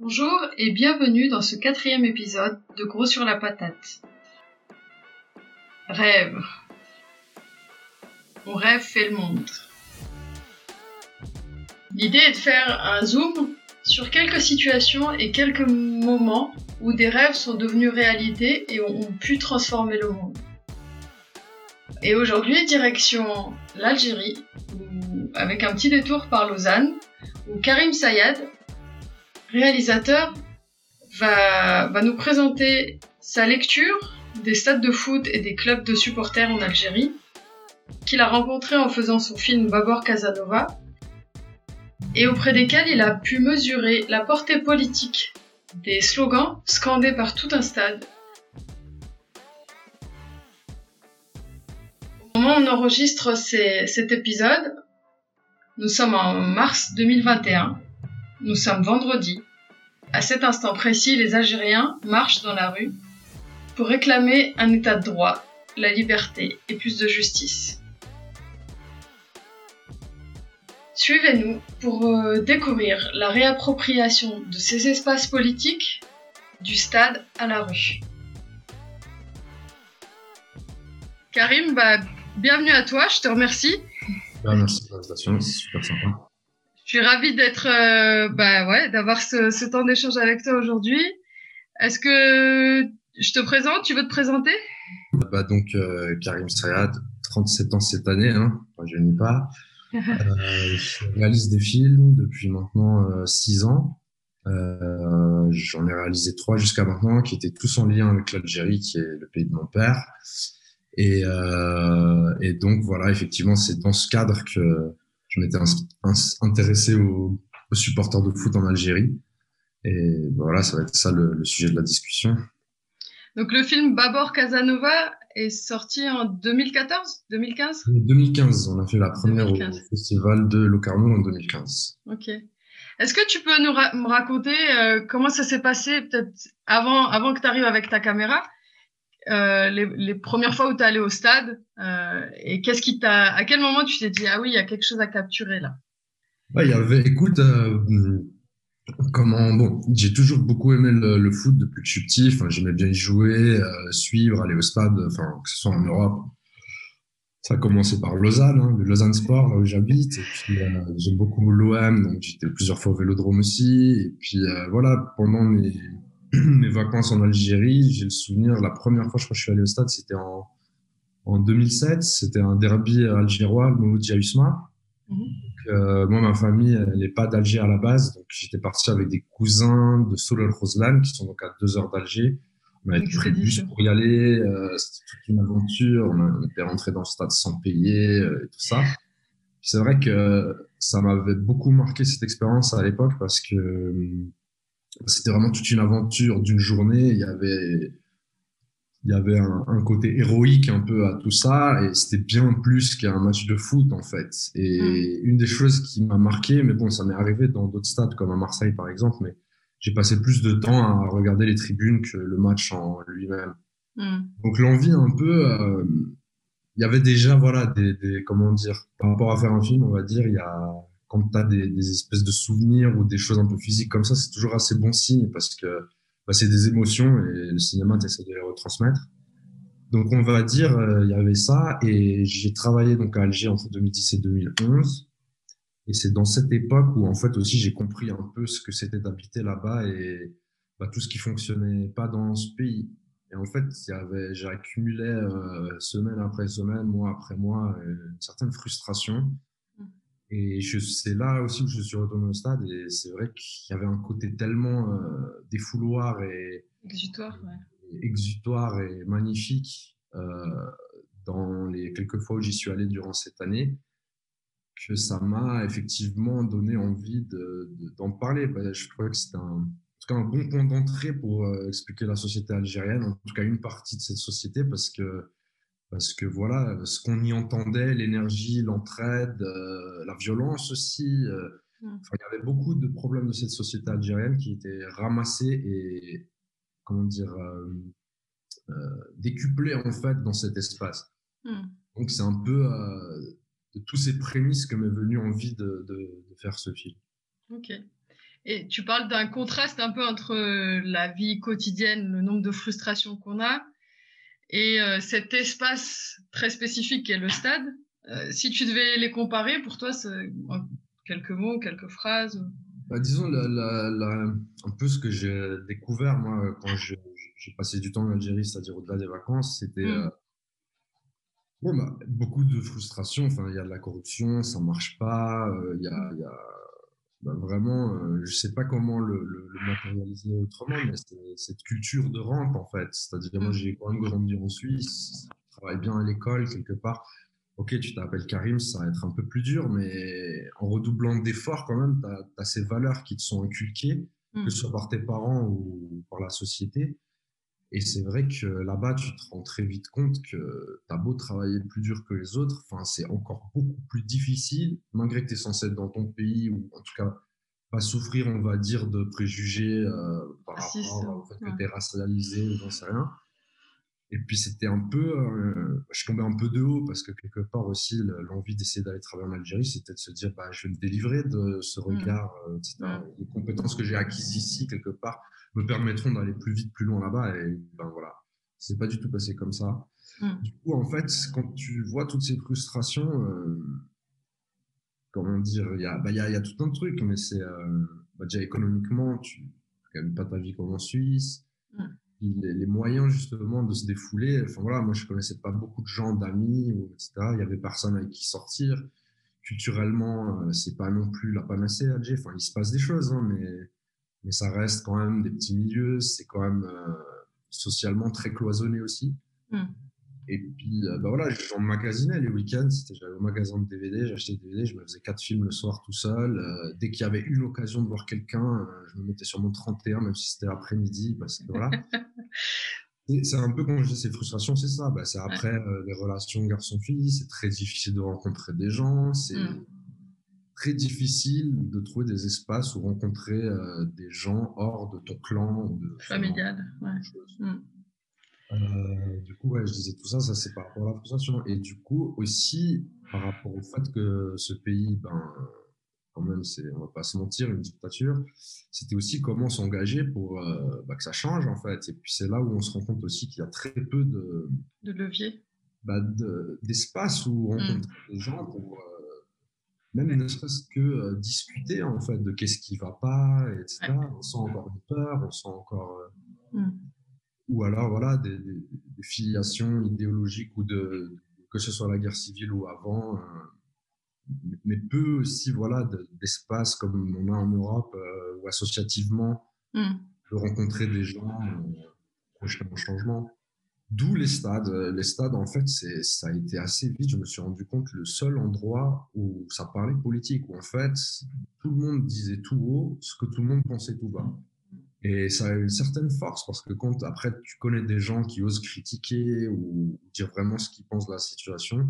Bonjour et bienvenue dans ce quatrième épisode de Gros sur la patate. Rêve. Mon rêve fait le monde. L'idée est de faire un zoom sur quelques situations et quelques moments où des rêves sont devenus réalité et ont pu transformer le monde. Et aujourd'hui, direction l'Algérie, avec un petit détour par Lausanne, où Karim Sayad, réalisateur, va, nous présenter sa lecture des stades de foot et des clubs de supporters en Algérie, qu'il a rencontré en faisant son film Babor Casanova, et auprès desquels il a pu mesurer la portée politique des slogans scandés par tout un stade. Au moment où on enregistre cet épisode, nous sommes en mars 2021. Nous sommes vendredi. À cet instant précis, les Algériens marchent dans la rue pour réclamer un état de droit, la liberté et plus de justice. Suivez-nous pour euh, découvrir la réappropriation de ces espaces politiques du stade à la rue. Karim, bah, bienvenue à toi, je te remercie. Bah, merci pour l'invitation, c'est super sympa. Je suis ravie d'être, euh, bah ouais, d'avoir ce, ce temps d'échange avec toi aujourd'hui. Est-ce que je te présente Tu veux te présenter? Bah donc euh, Karim Sayad, 37 ans cette année, hein, je n'y pas. Euh, je réalise des films depuis maintenant 6 ans. Euh, J'en ai réalisé trois jusqu'à maintenant, qui étaient tous en lien avec l'Algérie, qui est le pays de mon père. Et, euh, et donc voilà, effectivement, c'est dans ce cadre que je m'étais intéressé aux, aux, supporters de foot en Algérie. Et voilà, ça va être ça le, le sujet de la discussion. Donc le film Babor Casanova est sorti en 2014 2015 2015, on a fait la première 2015. au festival de Locarno en 2015. Ok. Est-ce que tu peux nous ra me raconter euh, comment ça s'est passé peut-être avant, avant que tu arrives avec ta caméra? Euh, les, premières fois où tu es allé au stade euh, et qu'est-ce qui t'a à quel moment tu t'es dit ah oui il y a quelque chose à capturer là? Ouais, il y avait écoute euh, comment bon j'ai toujours beaucoup aimé le, foot depuis que je suis petit. J'aimais bien y jouer suivre aller au stade enfin que ce soit en Europe. Ça a commencé par Lausanne hein, le Lausanne Sport là où j'habite. Et puis j'aime beaucoup l'OM donc j'étais plusieurs fois au Vélodrome aussi. Et puis voilà pendant mes mes vacances en Algérie j'ai le souvenir la première fois je crois que je suis allé au stade c'était en en 2007 c'était un derby algérois le Moumoudja Usma -hmm. Euh, moi, ma famille, elle n'est pas d'Alger à la base, donc j'étais parti avec des cousins de Solol Roslan, qui sont donc à deux heures d'Alger. On avait pris le bus pour y aller, euh, c'était toute une aventure. On était rentré dans le stade sans payer euh, et tout ça. C'est vrai que ça m'avait beaucoup marqué cette expérience à l'époque parce que euh, c'était vraiment toute une aventure d'une journée. Il y avait il y avait un, un, côté héroïque un peu à tout ça et c'était bien plus qu'un match de foot en fait. Et mmh. une des choses qui m'a marqué, mais bon, ça m'est arrivé dans d'autres stades comme à Marseille par exemple, mais j'ai passé plus de temps à regarder les tribunes que le match en lui-même. Mmh. Donc l'envie un peu, euh, il y avait déjà voilà des, des, comment dire par rapport à faire un film, on va dire, il y a quand tu as des, espèces de souvenirs ou des choses un peu physiques comme ça, c'est toujours assez bon signe parce que bah, c'est des émotions et le cinéma, tu essaies de les retransmettre. Donc, on va dire, euh, il y avait ça. Et j'ai travaillé donc à Alger entre 2010 et 2011. Et c'est dans cette époque où, en fait, aussi, j'ai compris un peu ce que c'était d'habiter là-bas et bah, tout ce qui fonctionnait pas dans ce pays. Et en fait, j'ai accumulé euh, semaine après semaine, mois après mois, une certaine frustration. Et c'est là aussi où je suis retourné au stade et c'est vrai qu'il y avait un côté tellement euh, défouloir et exutoire, ouais. et exutoire et magnifique euh, dans les quelques fois où j'y suis allé durant cette année que ça m'a effectivement donné envie d'en de, de, parler. Je trouvais que c'était un, un bon point d'entrée pour euh, expliquer la société algérienne, en tout cas une partie de cette société, parce que parce que voilà, ce qu'on y entendait, l'énergie, l'entraide, euh, la violence aussi. Euh, mm. il y avait beaucoup de problèmes de cette société algérienne qui étaient ramassés et, comment dire, euh, décuplés en fait dans cet espace. Mm. Donc c'est un peu de tous ces prémices que m'est venue envie de, de, de, faire ce film. Ok. Et tu parles d'un contraste un peu entre la vie quotidienne, le nombre de frustrations qu'on a, et cet espace très spécifique qu'est le stade. si tu devais les comparer, pour toi, quelques mots, quelques phrases bah, Disons, un peu ce que j'ai découvert, moi, quand j'ai passé du temps en Algérie, c'est-à-dire au-delà des vacances, c'était mmh. Bon, bah, beaucoup de frustration. Enfin, il y a de la corruption, ça marche pas. Euh, il y a, y a bah, vraiment, euh, je sais pas comment le, le, le matérialiser autrement, mais c'est cette culture de rente en fait. C'est-à-dire, moi, j'ai quand même grandi en Suisse, je travaille bien à l'école quelque part. Ok, tu t'appelles Karim, ça va être un peu plus dur, mais en redoublant d'efforts quand même, tu as, as, ces valeurs qui te sont inculquées, que ce soit par tes parents ou par la société. Et c'est vrai que là-bas, tu te rends très vite compte que tu as beau travailler plus dur que les autres, enfin, c'est encore beaucoup plus difficile, malgré que tu es censé être dans ton pays, ou en tout cas pas souffrir, on va dire, de préjugés euh, par rapport au fait que tu es racialisé ou j'en sais rien. Et puis c'était un peu, euh, je tombais un peu de haut parce que quelque part aussi l'envie d'essayer d'aller travailler en Algérie, c'était de se dire, bah, je vais me délivrer de ce mmh. regard, euh, etc. Les compétences que j'ai acquises ici quelque part me permettront d'aller plus vite, plus loin là-bas. Et ben voilà, c'est pas du tout passé comme ça. Mmh. Du coup, en fait, quand tu vois toutes ces frustrations, euh, comment dire, il y a, bah, y, a, y a tout un truc, mais c'est euh, bah, déjà économiquement, tu gagnes pas ta vie comme en Suisse. Les, moyens justement de se défouler. Enfin voilà, moi je connaissais pas beaucoup de gens, d'amis, etc. Il y avait personne avec qui sortir. Culturellement, euh, c'est pas non plus la panacée, Alger. Enfin, il se passe des choses, hein, mais mais ça reste quand même des petits milieux. C'est quand même euh, socialement très cloisonné aussi. Mm. Et puis, euh, bah voilà, j'emmagasinais les week-ends. C'était, j'allais au magasin de DVD, j'achetais des DVD, je me faisais quatre films le soir tout seul. Euh, dès qu'il y avait une occasion de voir quelqu'un, euh, je me mettais sur mon 31, même si c'était l'après-midi, parce que voilà. c'est un peu quand je dis ces frustrations, c'est ça. Bah, c'est après les relations garçon-fille, c'est très difficile de rencontrer des gens, c'est mm. très difficile de trouver des espaces où rencontrer des gens hors de ton clan. De, Familial, ouais. Euh, du coup, ouais, je disais tout ça, ça c'est par rapport à la frustration. Et du coup, aussi, par rapport au fait que ce pays, ben, quand même, c'est, on va pas se mentir, une dictature, c'était aussi comment s'engager pour euh, bah, que ça change, en fait. Et puis c'est là où on se rend compte aussi qu'il y a très peu de... De levier. Bah, de, d'espace où rencontrer mm. des gens pour... Euh, même ne serait-ce que euh, discuter, en fait, de qu'est-ce qui va pas, etc. On sent encore une peur, on sent encore... Mm ou alors voilà des, des, des, filiations idéologiques ou de que ce soit la guerre civile ou avant, euh, mais peu aussi voilà d'espace comme on a en Europe euh, ou associativement mm. de rencontrer des gens euh, projeter un changement. D'où les stades. Les stades, en fait, c'est ça a été assez vite. Je me suis rendu compte le seul endroit où ça parlait politique, où en fait tout le monde disait tout haut ce que tout le monde pensait tout bas. Et ça a une certaine force parce que quand après tu connais des gens qui osent critiquer ou dire vraiment ce qu'ils pensent de la situation,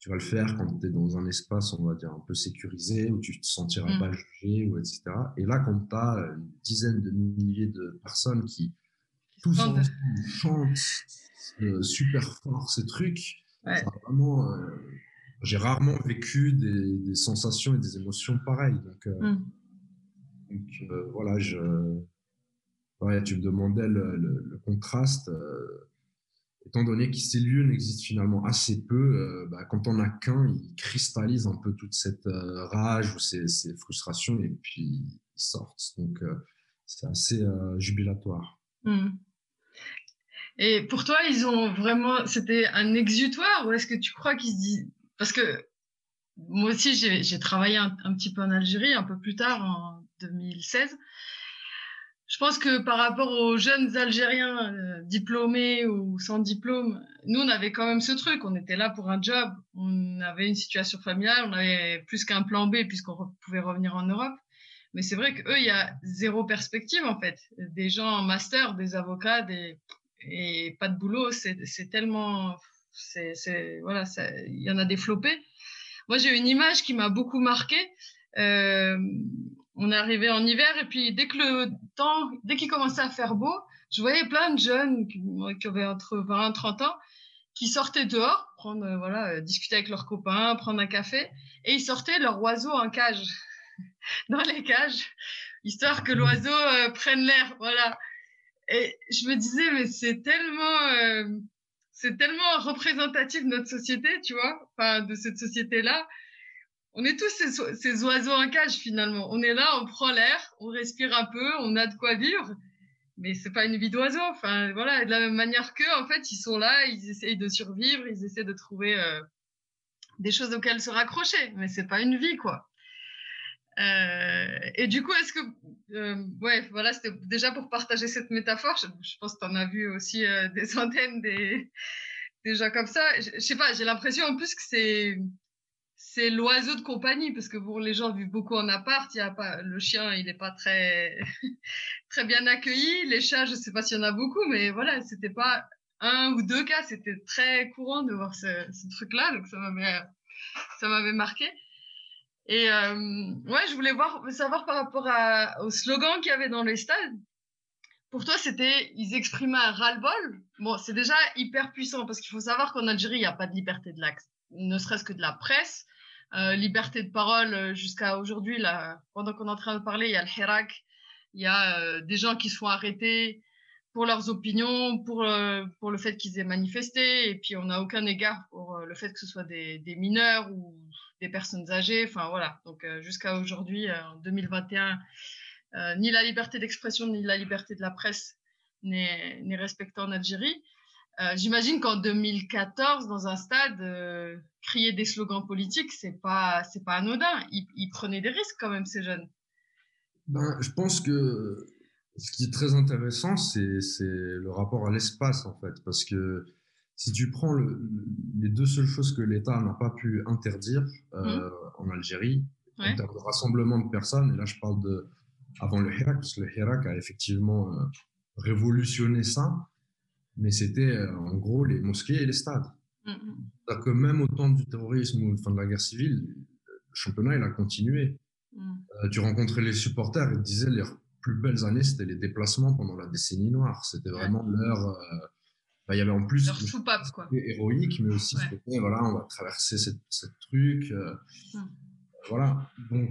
tu vas le faire quand tu es dans un espace, on va dire, un peu sécurisé, où tu te sentiras mm. pas jugé, ou etc. Et là, quand tu as une dizaine de milliers de personnes qui tous ensemble chantent euh, super fort ces trucs, ouais. vraiment, euh, j'ai rarement vécu des, des, sensations et des émotions pareilles. Donc, euh, mm. donc euh, voilà, je ouais, tu me demandais le, contraste. Euh, étant donné que ces lieux n'existent finalement assez peu, euh, bah, quand on a qu'un, il cristallise un peu toute cette euh, rage ou ces, frustrations et puis ils sortent. Donc c'est assez jubilatoire. Mmh. Et pour toi, ils ont vraiment, c'était un exutoire ou est-ce que tu crois qu'ils se disent, parce que moi aussi j'ai travaillé un, petit peu en Algérie un peu plus tard en 2016 je pense que par rapport aux jeunes Algériens euh, diplômés ou sans diplôme, nous on avait quand même ce truc. On était là pour un job, on avait une situation familiale, on avait plus qu'un plan B puisqu'on pouvait revenir en Europe. Mais c'est vrai qu'eux, il y a zéro perspective en fait. Des gens en master, des avocats, des et pas de boulot, c'est tellement, c'est voilà, il y en a des flopés. Moi, j'ai une image qui m'a beaucoup marqué. Euh, on arrivé en hiver et puis dès que le temps, dès qu'il commençait à faire beau, je voyais plein de jeunes qui, avaient entre 20 et 30 ans qui sortaient dehors, prendre euh, voilà, euh, discuter avec leurs copains, prendre un café et ils sortaient leurs oiseaux en cage dans les cages histoire que l'oiseau euh, prenne l'air, voilà. Et je me disais, mais c'est tellement, euh, c'est tellement représentatif de notre société, tu vois, enfin de cette société-là. On est tous ces, oiseaux en cage finalement. On est là, on prend l'air, on respire un peu, on a de quoi vivre, mais c'est pas une vie d'oiseau. Enfin voilà, de la même manière qu'eux, en fait, ils sont là, ils essayent de survivre, ils essaient de trouver euh, des choses auxquelles se raccrocher, mais c'est pas une vie quoi. Euh, et du coup, est-ce que, euh, ouais, voilà, c'était déjà pour partager cette métaphore. Je, je pense que tu en as vu aussi euh, des centaines des, des gens comme ça. Je, je sais pas, j'ai l'impression en plus que c'est c'est l'oiseau de compagnie parce que bon, les gens vivent beaucoup en appart. Y a pas le chien, il est pas très très bien accueilli. Les chats, je sais pas s'il y en a beaucoup, mais voilà, c'était pas un ou deux cas. C'était très courant de voir ce, truc-là, donc ça m'avait ça m'avait marqué. Et euh, ouais, je voulais voir, savoir par rapport au slogan qu'il y avait dans les stades. Pour toi, c'était, ils exprimaient un ras-le-bol. Bon, c'est déjà hyper puissant parce qu'il faut savoir qu'en Algérie, il n'y a pas de liberté de l'axe, ne serait-ce que de la presse. Euh, liberté de parole euh, jusqu'à aujourd'hui, pendant qu'on est en train de parler, il y a le Hirak, il y a euh, des gens qui se font arrêter pour leurs opinions, pour pour le fait qu'ils aient manifesté, et puis on n'a aucun égard pour le fait que ce soit des, des mineurs ou des personnes âgées. Enfin voilà. Donc jusqu'à aujourd'hui, en 2021, euh, ni la liberté d'expression ni la liberté de la presse n'est respectée en Algérie. J'imagine qu'en 2014, dans un stade, crier des slogans politiques, c'est pas c'est pas anodin. Ils, ils, prenaient des risques quand même ces jeunes. Ben, je pense que ce qui est très intéressant, c'est le rapport à l'espace en fait, parce que si tu prends le, les deux seules choses que l'État n'a pas pu interdire euh, mmh. en Algérie, ouais. en termes de rassemblement de personnes, et là je parle de avant le Hirak, parce que le Hirak a effectivement euh, révolutionné ça, mais c'était euh, en gros les mosquées et les stades. Mmh. C'est-à-dire que même au temps du terrorisme ou fin de la guerre civile, le championnat il a continué. Mmh. Euh, tu rencontrais les supporters, ils disaient les plus belles années c'était les déplacements pendant la décennie noire. C'était vraiment ouais. leur euh, bah, il y avait en plus leur soupape quoi héroïque mais aussi ouais. voilà on va traverser cette, cette truc euh, hum. voilà donc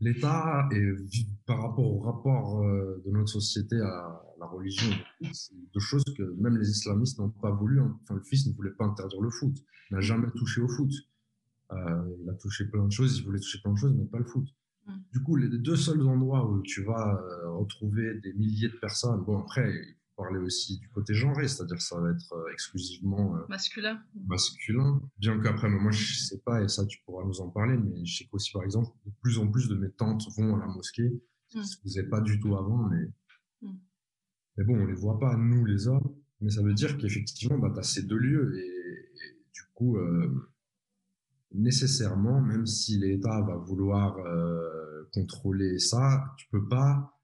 l'État et par rapport au rapport de notre société à la religion c'est deux choses que même les islamistes n'ont pas voulu hein. enfin le fils ne voulait pas interdire le foot il n'a jamais touché au foot euh, il a touché plein de choses il voulait toucher plein de choses mais pas le foot hum. du coup, les deux seuls endroits où tu vas euh, retrouver des milliers de personnes, bon après, parler aussi du côté genré, c'est-à-dire ça va être euh, exclusivement euh, masculin. Masculin. Bien qu'après, moi je sais pas et ça tu pourras nous en parler, mais je sais qu'aussi par exemple de plus en plus de mes tantes vont à la mosquée, mm. ce qu'ils faisaient pas du tout avant, mais mm. Mais bon on les voit pas nous les hommes, mais ça veut dire qu'effectivement bah t'as ces deux lieux et, et du coup euh, nécessairement même si l'État va vouloir euh, contrôler ça, tu peux pas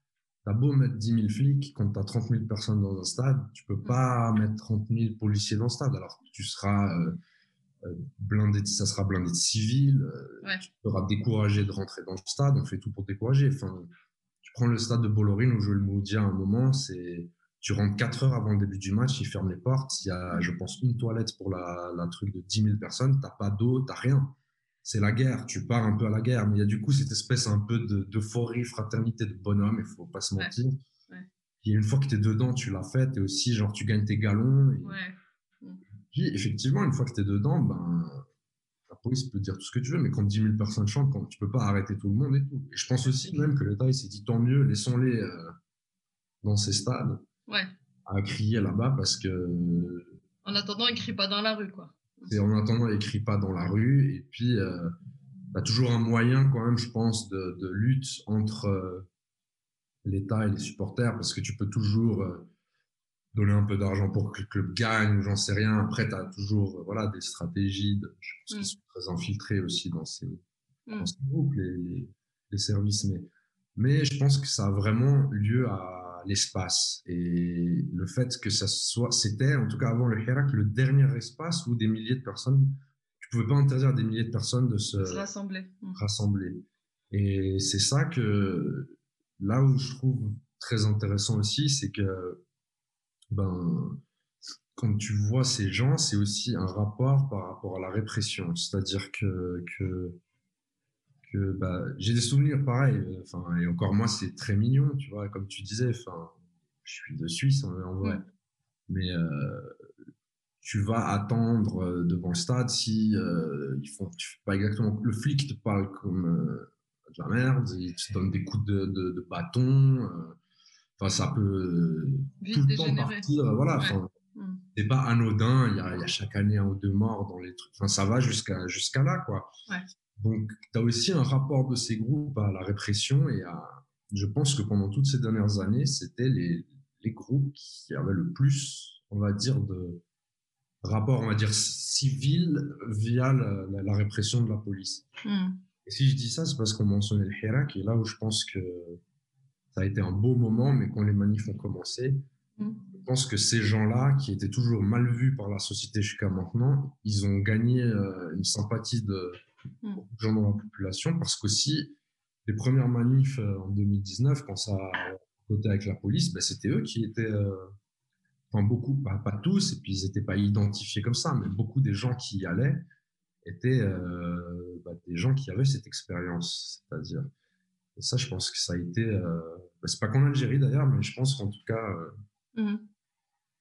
T'as beau mettre 10 000 flics quand t'as 30 000 personnes dans un stade, tu peux pas mettre 30 000 policiers dans le stade. Alors tu seras euh, blindé, ça sera blindé de civils. Ouais. Tu seras découragé de rentrer dans le stade. On fait tout pour décourager. Enfin, tu prends le stade de Bollorine où je le Moudia à un moment, c'est tu rentres 4 heures avant le début du match, ils ferment les portes. Il y a, je pense, une toilette pour la, la truc de 10 000 personnes. T'as pas d'eau, t'as rien c'est la guerre, tu pars un peu à la guerre, mais il y a du coup cette espèce un peu d'euphorie, de, fraternité de bonhomme, il faut pas se mentir. Ouais. Ouais. Et une fois que tu es dedans, tu l'as fait, et aussi genre tu gagnes tes galons. Et... Ouais. Puis effectivement, une fois que tu es dedans, ben la police peut dire tout ce que tu veux, mais quand 10 000 personnes chantent, quand tu peux pas arrêter tout le monde et tout. Et je pense aussi même que l'État s'est dit tant mieux, laissons-les euh, dans ces stades ouais. à crier là-bas parce que. En attendant, ils crient pas dans la rue, quoi. Et en attendant, écrit pas dans la rue. Et puis, euh, t'as toujours un moyen quand même, je pense, de, de lutte entre euh, l'État et les supporters, parce que tu peux toujours euh, donner un peu d'argent pour que le club gagne, ou j'en sais rien. Après, t'as toujours, euh, voilà, des stratégies, de, je pense, mm. qui sont très infiltrées aussi dans ces, mm. dans ces groupes, les, les, les services. Mais, mais je pense que ça a vraiment lieu à l'espace et le fait que ça soit, c'était en tout cas avant le Hirak le dernier espace où des milliers de personnes, tu pouvais pas interdire à des milliers de personnes de se, se rassembler. Mmh. rassembler. Et c'est ça que là où je trouve très intéressant aussi, c'est que ben quand tu vois ces gens, c'est aussi un rapport par rapport à la répression, c'est-à-dire que que que bah, j'ai des souvenirs pareils. Enfin, et encore moi, c'est très mignon, tu vois, comme tu disais. Enfin, je suis de Suisse en, vrai, mais euh, tu vas attendre euh, devant le stade si euh, ils font pas exactement le flic te parle comme euh, de la merde, il te donne des coups de, de, de bâton. Euh, enfin, ça peut Vite tout le temps partir. Voilà. Mm. C'est pas anodin. Il y, a, il y a chaque année un ou deux morts dans les trucs. Enfin, ça va jusqu'à jusqu'à là, quoi. Ouais. Donc, tu as aussi un rapport de ces groupes à la répression et à. Je pense que pendant toutes ces dernières années, c'était les, les groupes qui avaient le plus, on va dire, de rapport, on va dire, civil via la, la, la répression de la police. Mm. Et si je dis ça, c'est parce qu'on mentionnait le Hirak, et là où je pense que ça a été un beau moment, mais quand les manifs ont commencé, mm. je pense que ces gens-là, qui étaient toujours mal vus par la société jusqu'à maintenant, ils ont gagné euh, une sympathie de mm. gens dans la population, parce qu'aussi, les premières manifs euh, en 2019, quand ça a côté avec la police, ben, c'était eux qui étaient... Euh, enfin beaucoup, pas, pas tous, et puis ils n'étaient pas identifiés comme ça, mais beaucoup des gens qui y allaient étaient bah, des gens qui avaient cette expérience, c'est-à-dire. Et ça, je pense que ça a été. Euh, bah, c'est pas qu'en Algérie d'ailleurs, mais je pense qu'en tout cas, euh, mm.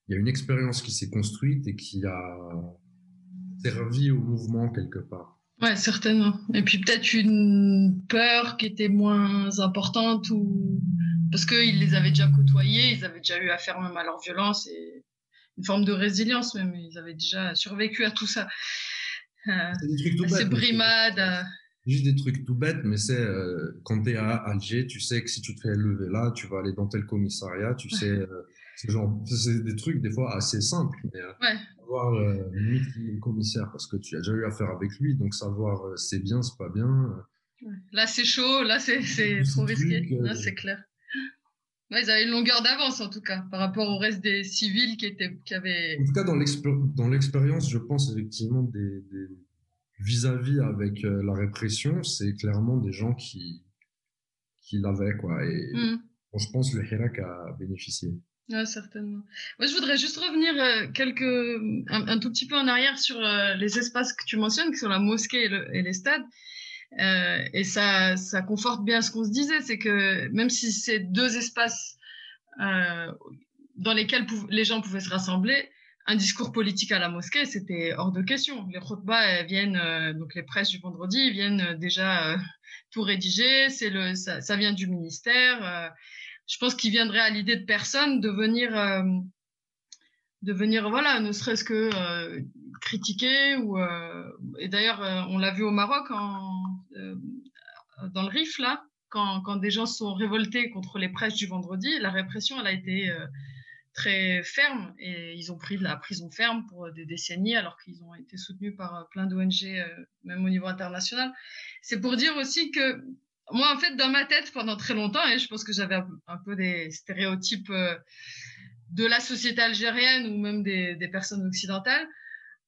il y a une expérience qui s'est construite et qui a servi au mouvement quelque part. Ouais, certainement. Et puis peut-être une peur qui était moins importante ou parce qu'ils les avaient déjà côtoyés, ils avaient déjà eu affaire même à leur violence et une forme de résilience même. Ils avaient déjà survécu à tout ça. Euh, c'est des trucs tout bêtes. Ces brimades. Euh. Juste des trucs tout bêtes, mais c'est euh, quand tu es à Alger, tu sais que si tu te fais lever là, tu vas aller dans tel commissariat, tu sais, euh, c'est genre, c'est des trucs des fois assez simples, mais euh, ouais. savoir euh, le commissaire parce que tu as déjà eu affaire avec lui, donc savoir euh, c'est bien, c'est pas bien. Ouais. Là c'est chaud, là c'est c'est trop risqué, là c'est clair. Ouais, ils avaient une longueur d'avance en tout cas par rapport au reste des civils qui étaient qui avaient. En tout cas dans l'expérience, je pense effectivement des, des vis-à-vis avec euh, la répression, c'est clairement des gens qui, qui l'avaient, quoi. Et mm. bon, je pense que le Hirak a bénéficié. Ouais, certainement. Moi, je voudrais juste revenir euh, quelques, un, un, tout petit peu en arrière sur euh, les espaces que tu mentionnes, qui sont la mosquée et, le, et les stades. Euh, et ça, ça conforte bien ce qu'on se disait, c'est que même si c'est deux espaces euh, dans lesquels les gens pouvaient se rassembler, un discours politique à la mosquée, c'était hors de question. Les khutbahs viennent, euh, donc les presses du vendredi viennent euh, déjà euh, tout rédiger. C'est le, ça, vient du ministère. Je pense qu'il viendrait à l'idée de personne de venir, de venir, voilà, ne serait-ce que critiquer ou. et d'ailleurs, on l'a vu au Maroc, en, dans le Rif là, quand, quand des gens sont révoltés contre les presses du vendredi, la répression, elle a été très ferme et ils ont pris de la prison ferme pour des décennies alors qu'ils ont été soutenus par euh, plein d'ONG euh, même au niveau international. C'est pour dire aussi que moi en fait dans ma tête pendant très longtemps et je pense que j'avais un peu des stéréotypes euh, de la société algérienne ou même des, des personnes occidentales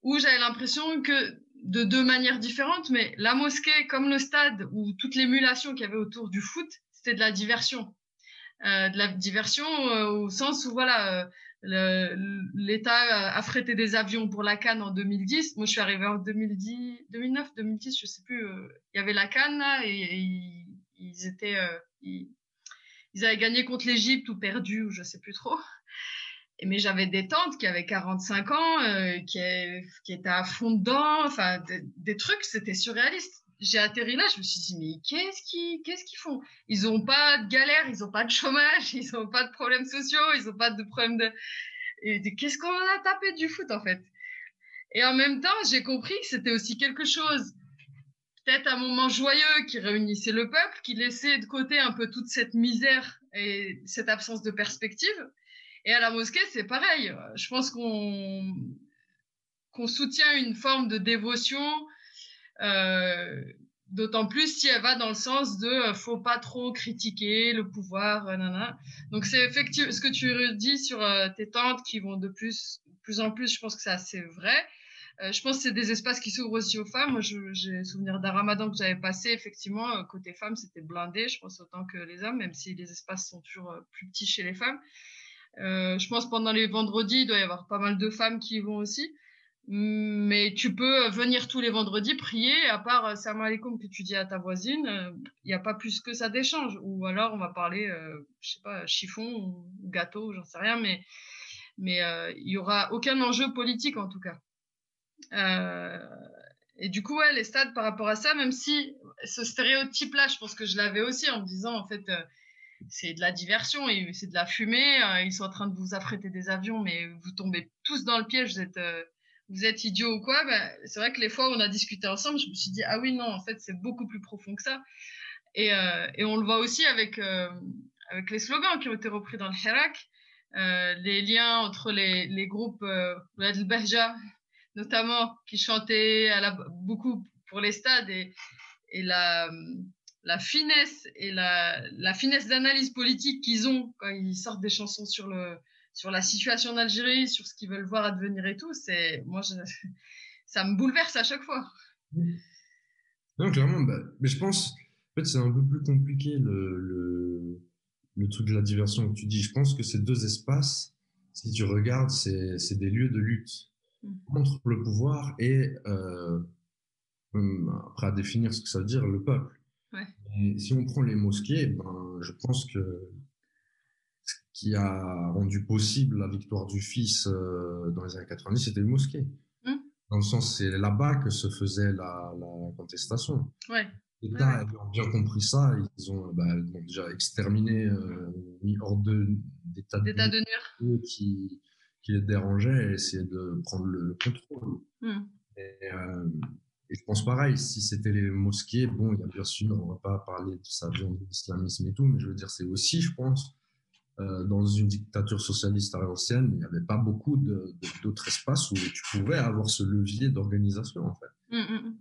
où j'avais l'impression que de deux manières différentes mais la mosquée comme le stade ou toute l'émulation qu'il y avait autour du foot c'était de la diversion euh, de la diversion euh, au sens où voilà euh, l'État a frété des avions pour la Cannes en 2010. Moi, je suis arrivée en 2010, 2009, 2010, je sais plus. Il y avait la Cannes et, ils, étaient, ils, avaient gagné contre l'Égypte ou perdu ou je sais plus trop. Et, mais j'avais des tantes qui avaient 45 ans, qui, qui étaient à fond dedans. Enfin, des, des trucs, c'était surréaliste j'ai atterri là, je me suis dit, mais qu'est-ce qu'ils, qu'est-ce qu'ils font? Ils ont pas de galère, ils ont pas de chômage, ils ont pas de problèmes sociaux, ils ont pas de problèmes de, qu'est-ce qu'on a tapé du foot, en fait? Et en même temps, j'ai compris que c'était aussi quelque chose, peut-être un moment joyeux qui réunissait le peuple, qui laissait de côté un peu toute cette misère et cette absence de perspective. Et à la mosquée, c'est pareil. Je pense qu'on, qu'on soutient une forme de dévotion, D'autant plus si elle va dans le sens de euh, faut pas trop critiquer le pouvoir, euh, nana. Donc c'est effectivement ce que tu dis sur euh, tes tantes qui vont de plus, plus en plus. Je pense que c'est assez vrai. Euh, je pense que c'est des espaces qui s'ouvrent aussi aux femmes. Moi, j'ai souvenir d'un ramadan que j'avais passé. Effectivement, côté femmes, c'était blindé. Je pense autant que les hommes, même si les espaces sont toujours plus petits chez les femmes. je pense pendant les vendredis, il doit y avoir pas mal de femmes qui y vont aussi. Mais tu peux venir tous les vendredis prier, à part euh, salam alaikum que tu dis à ta voisine, il n'y a pas plus que ça d'échange. Ou alors on va parler, je sais pas, chiffon ou gâteau, j'en sais rien, mais mais il y aura aucun enjeu politique en tout cas. et du coup, ouais, les stades par rapport à ça, même si ce stéréotype-là, je pense que je l'avais aussi en me disant en fait c'est de la diversion c'est de la fumée. Euh, ils sont en train de vous affréter des avions, mais vous tombez tous dans le piège. Vous êtes, euh, vous êtes idiot ou quoi ben, C'est vrai que les fois où on a discuté ensemble, je me suis dit ah oui non, en fait c'est beaucoup plus profond que ça. Et, euh, et on le voit aussi avec avec les slogans qui ont été repris dans le Hirak, les liens entre les, les groupes euh, notamment qui chantaient beaucoup pour les stades et, et la la finesse et la, la finesse d'analyse politique qu'ils ont quand ils sortent des chansons sur le sur la situation d'Algérie, sur ce qu'ils veulent voir advenir et tout, c'est moi je, ça me bouleverse à chaque fois. Non, clairement, bah, mais je pense en fait c'est un peu plus compliqué le, le, le truc de la diversion que tu dis. Je pense que ces deux espaces, si tu regardes, c'est c'est des lieux de lutte mm. contre le pouvoir et euh, après à définir ce que ça veut dire le peuple. Et si on prend les mosquées, ben, je pense que qui a rendu possible la victoire du fils euh, dans les années 90, c'était les mosquées. Hum. Dans le sens, c'est là-bas que se faisait la, la contestation. Ouais. L'État ouais. bien compris ça. Ils ont, bah, déjà exterminé, euh, mis hors d'état de, de nuire qui, qui les dérangeait et essayé de prendre le, le contrôle. Et, euh, et je pense pareil, si c'était les mosquées, bon, il y a bien sûr, on va pas parler de ça de l'islamisme et tout, mais je veux dire, c'est aussi, je pense, euh, dans une dictature socialiste à l'ancienne, il n'y avait pas beaucoup d'autres espaces où tu pouvais avoir ce levier d'organisation, en fait. Mmh, mmh.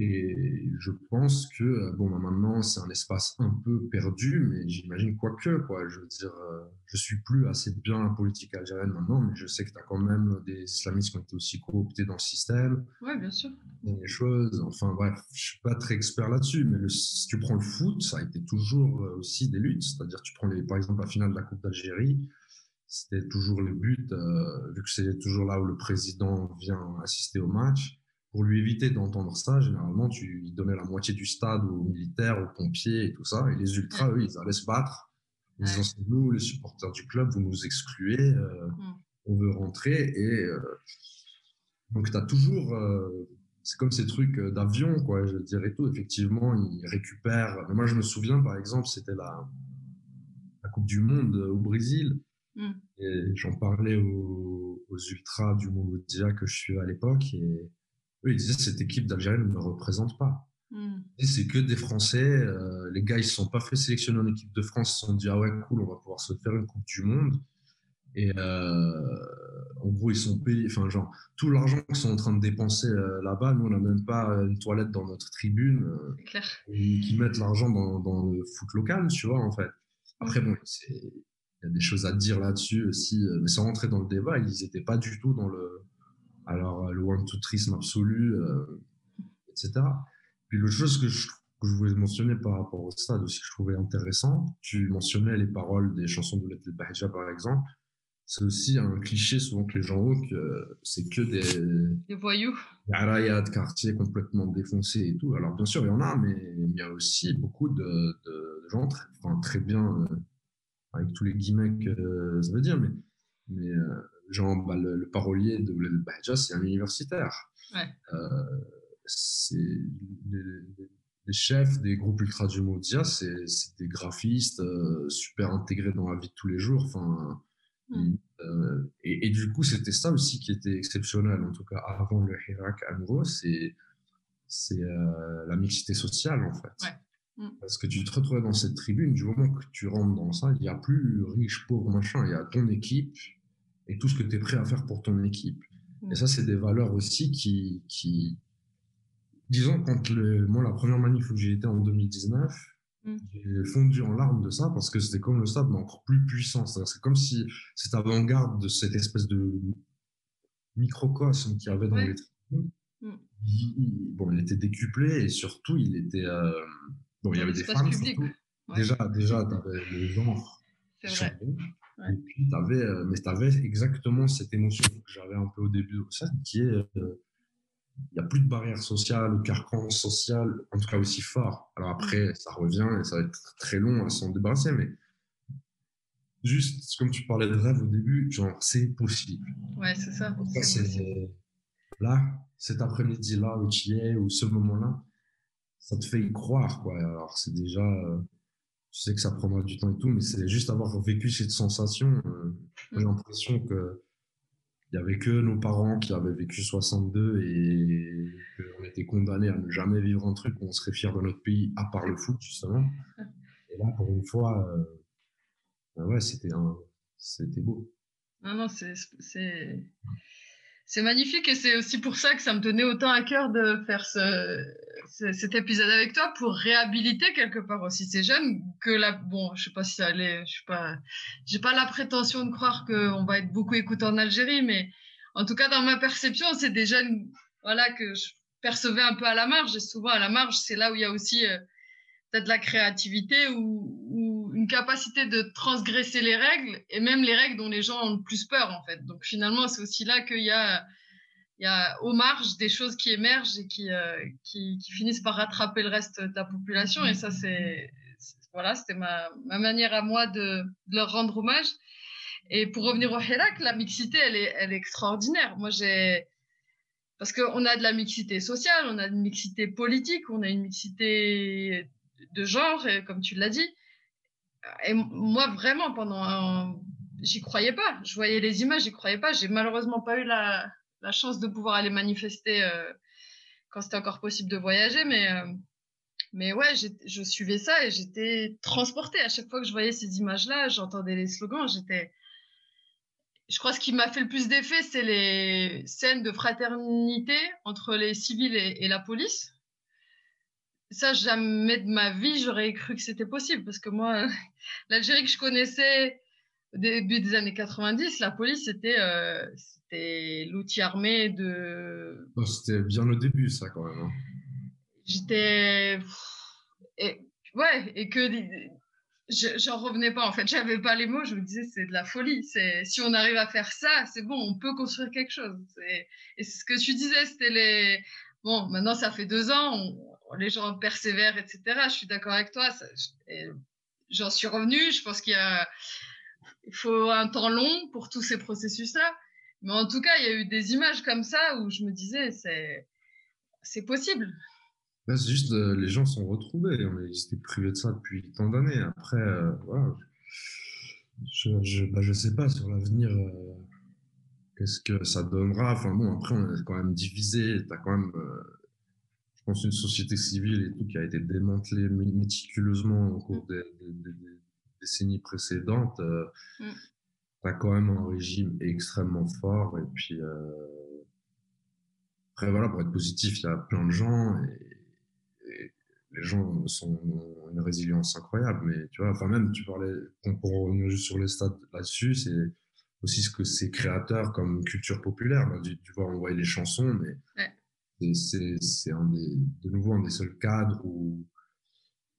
Et je pense que, euh, bon, bah, maintenant, c'est un espace un peu perdu, mais j'imagine quoi que, quoi. Je veux dire, euh, je suis plus assez bien en politique algérienne maintenant, mais je sais que tu as quand même des islamistes qui ont été aussi cooptés dans le système. Ouais, bien sûr. Des choses. Enfin, bref, je suis pas très expert là-dessus, mais le, si tu prends le foot, ça a été toujours euh, aussi des luttes. C'est-à-dire, tu prends les, par exemple, la finale de la Coupe d'Algérie, c'était toujours le but, euh, vu que c'est toujours là où le président vient assister au match pour lui éviter d'entendre ça, généralement, tu lui donnais la moitié du stade aux militaires, aux pompiers et tout ça. Et les ultras, eux, ils allaient se battre. Ils ouais. disaient, nous, les supporters du club, vous nous excluez, euh, mm. on veut rentrer. Et euh, donc, tu as toujours... Euh, c'est comme ces trucs d'avion, quoi, je dirais tout. Effectivement, ils récupèrent... Mais moi, je me souviens, par exemple, c'était la, la Coupe du Monde au Brésil. Mm. Et j'en parlais aux, aux ultras du Mongolia que je suivais à l'époque. Et eux, ils disaient cette équipe d'Algérie ne me représente pas. Mm. C'est que des Français. Euh, les gars, ils se sont pas fait sélectionner en équipe de France. Ils se sont dit ah ouais cool, on va pouvoir se faire une Coupe du Monde. Et euh, en gros, ils sont payés. Enfin, genre tout l'argent qu'ils sont en train de dépenser euh, là-bas, nous on n'a même pas une toilette dans notre tribune. Clair. Et qui mettent l'argent dans, dans le foot local, tu vois en fait. Après bon, il y a des choses à dire là-dessus aussi, mais sans rentrer dans le débat, ils étaient pas du tout dans le alors le one-to-trisme absolu, euh, etc. Puis l'autre chose que je, que je voulais mentionner par rapport au stade aussi que je trouvais intéressant, tu mentionnais les paroles des chansons de Letel Bahja par exemple, c'est aussi un cliché souvent que les gens ont que c'est que des, des voyous, des de quartier complètement défoncés et tout. Alors bien sûr il y en a, mais il y a aussi beaucoup de, de gens très, enfin, très bien, euh, avec tous les guillemets que ça veut dire, mais, mais genre bah, le, le, parolier de le Bahja, c'est un universitaire. Ouais. Euh, c'est les, les, chefs des groupes ultra du Modia, c'est des graphistes euh, super intégrés dans la vie de tous les jours. Enfin, mm. euh, et, et, du coup, c'était ça aussi qui était exceptionnel, en tout cas avant le Hirak à nouveau, c'est c'est la mixité sociale en fait. Ouais. Mm. Parce que tu te retrouves dans cette tribune, du moment que tu rentres dans ça, il n'y a plus riche, pauvre, machin, il y a ton équipe, et tout ce que tu es prêt à faire pour ton équipe. Et ça, c'est des valeurs aussi qui, qui, disons, quand le, moi, la première manif où j'ai été en 2019, mm. j'ai fondu en larmes de ça parce que c'était comme le stade, mais encore plus puissant. C'est comme si cette avant-garde de cette espèce de microcosme qu'il y avait dans ouais. les tribunes, mm. il, bon, il était décuplé et surtout, il était, euh, bon, il y avait des femmes, surtout. Ouais. Déjà, déjà, t'avais le genre. C'est Et puis, avais, euh, mais tu avais exactement cette émotion que j'avais un peu au début de ça, qui est euh, il n'y a plus de barrière sociale, le carcan social, en tout cas aussi fort. Alors après, ça revient et ça va être très long à s'en débarrasser, mais juste comme tu parlais de rêve au début, genre c'est possible. Ouais, c'est ça. là, cet après-midi-là où tu y es, ou ce moment-là, ça te fait y croire, quoi. Alors c'est déjà, euh, tu sais que ça prendra du temps et tout, mais c'est juste avoir vécu cette sensation. Euh, j'ai mm. l'impression que il y avait que nos parents qui avaient vécu 62 et qu'on était condamnés à ne jamais vivre un truc où on serait fier de notre pays, à part le foot, justement. Et là, pour une fois, euh, ben ouais, c'était c'était beau. Non, non, c'est, c'est magnifique et c'est aussi pour ça que ça me tenait autant à cœur de faire ce, cet épisode avec toi pour réhabiliter quelque part aussi ces jeunes que là bon je sais pas si ça allait je sais pas j'ai pas la prétention de croire qu'on va être beaucoup écouté en Algérie mais en tout cas dans ma perception c'est des jeunes voilà que je percevais un peu à la marge. Et souvent à la marge c'est là où il y a aussi euh, peut-être la créativité ou, capacité de transgresser les règles et même les règles dont les gens ont le plus peur en fait. Donc finalement, c'est aussi là qu'il y a il y a aux marges des choses qui émergent et qui, euh, qui, finissent par rattraper le reste de la population. Et ça, c'est voilà, c'était ma, ma manière à moi de, de, leur rendre hommage. Et pour revenir au Hirak, la mixité, elle est, extraordinaire. Moi, j'ai parce qu'on a de la mixité sociale, on a une mixité politique, on a une mixité de genre, comme tu l'as dit. Et moi, vraiment, pendant j'y croyais pas. Je voyais les images, j'y croyais pas. J'ai malheureusement pas eu la, la chance de pouvoir aller manifester euh, quand c'était encore possible de voyager, mais euh, mais ouais, je suivais ça et j'étais transportée à chaque fois que je voyais ces images-là, j'entendais les slogans, j'étais je crois que ce qui m'a fait le plus d'effet, c'est les scènes de fraternité entre les civils et la police ça, jamais de ma vie, j'aurais cru que c'était possible. Parce que moi, l'Algérie que je connaissais au début des années 90, la police, c'était euh, c'était l'outil armé de... Oh, c'était bien le début, ça, quand même. Hein. J'étais... Et, ouais, et que j'en revenais pas en fait j'avais pas les mots je me disais c'est de la folie si on arrive à faire ça c'est bon on peut construire quelque chose et c'est ce que tu disais c'était les bon maintenant ça fait deux ans on, les gens persévèrent, etc. Je suis d'accord avec toi. J'en suis revenu. Je pense qu'il faut un temps long pour tous ces processus-là. Mais en tout cas, il y a eu des images comme ça où je me disais, c'est, possible. c'est juste, euh, les gens sont retrouvés. On était privés de ça depuis tant d'années. Après, euh. Je, je, bah, sais pas sur l'avenir. Euh, qu'est-ce que ça donnera Enfin bon, après on est quand même divisé. T'as quand même pense, une société civile et tout qui a été démantelée méticuleusement au cours des, décennies précédentes. Euh, mm. T'as quand même un régime extrêmement fort. Et puis, euh, après, voilà, pour être positif, il y a plein de gens et, les gens sont une résilience incroyable. Mais tu vois, enfin, même, tu parlais, pour revenir juste sur les stades là-dessus, c'est aussi ce que ces créateurs comme culture populaire. tu, vois, on voit les chansons, mais des, de nouveau un des seuls cadres où,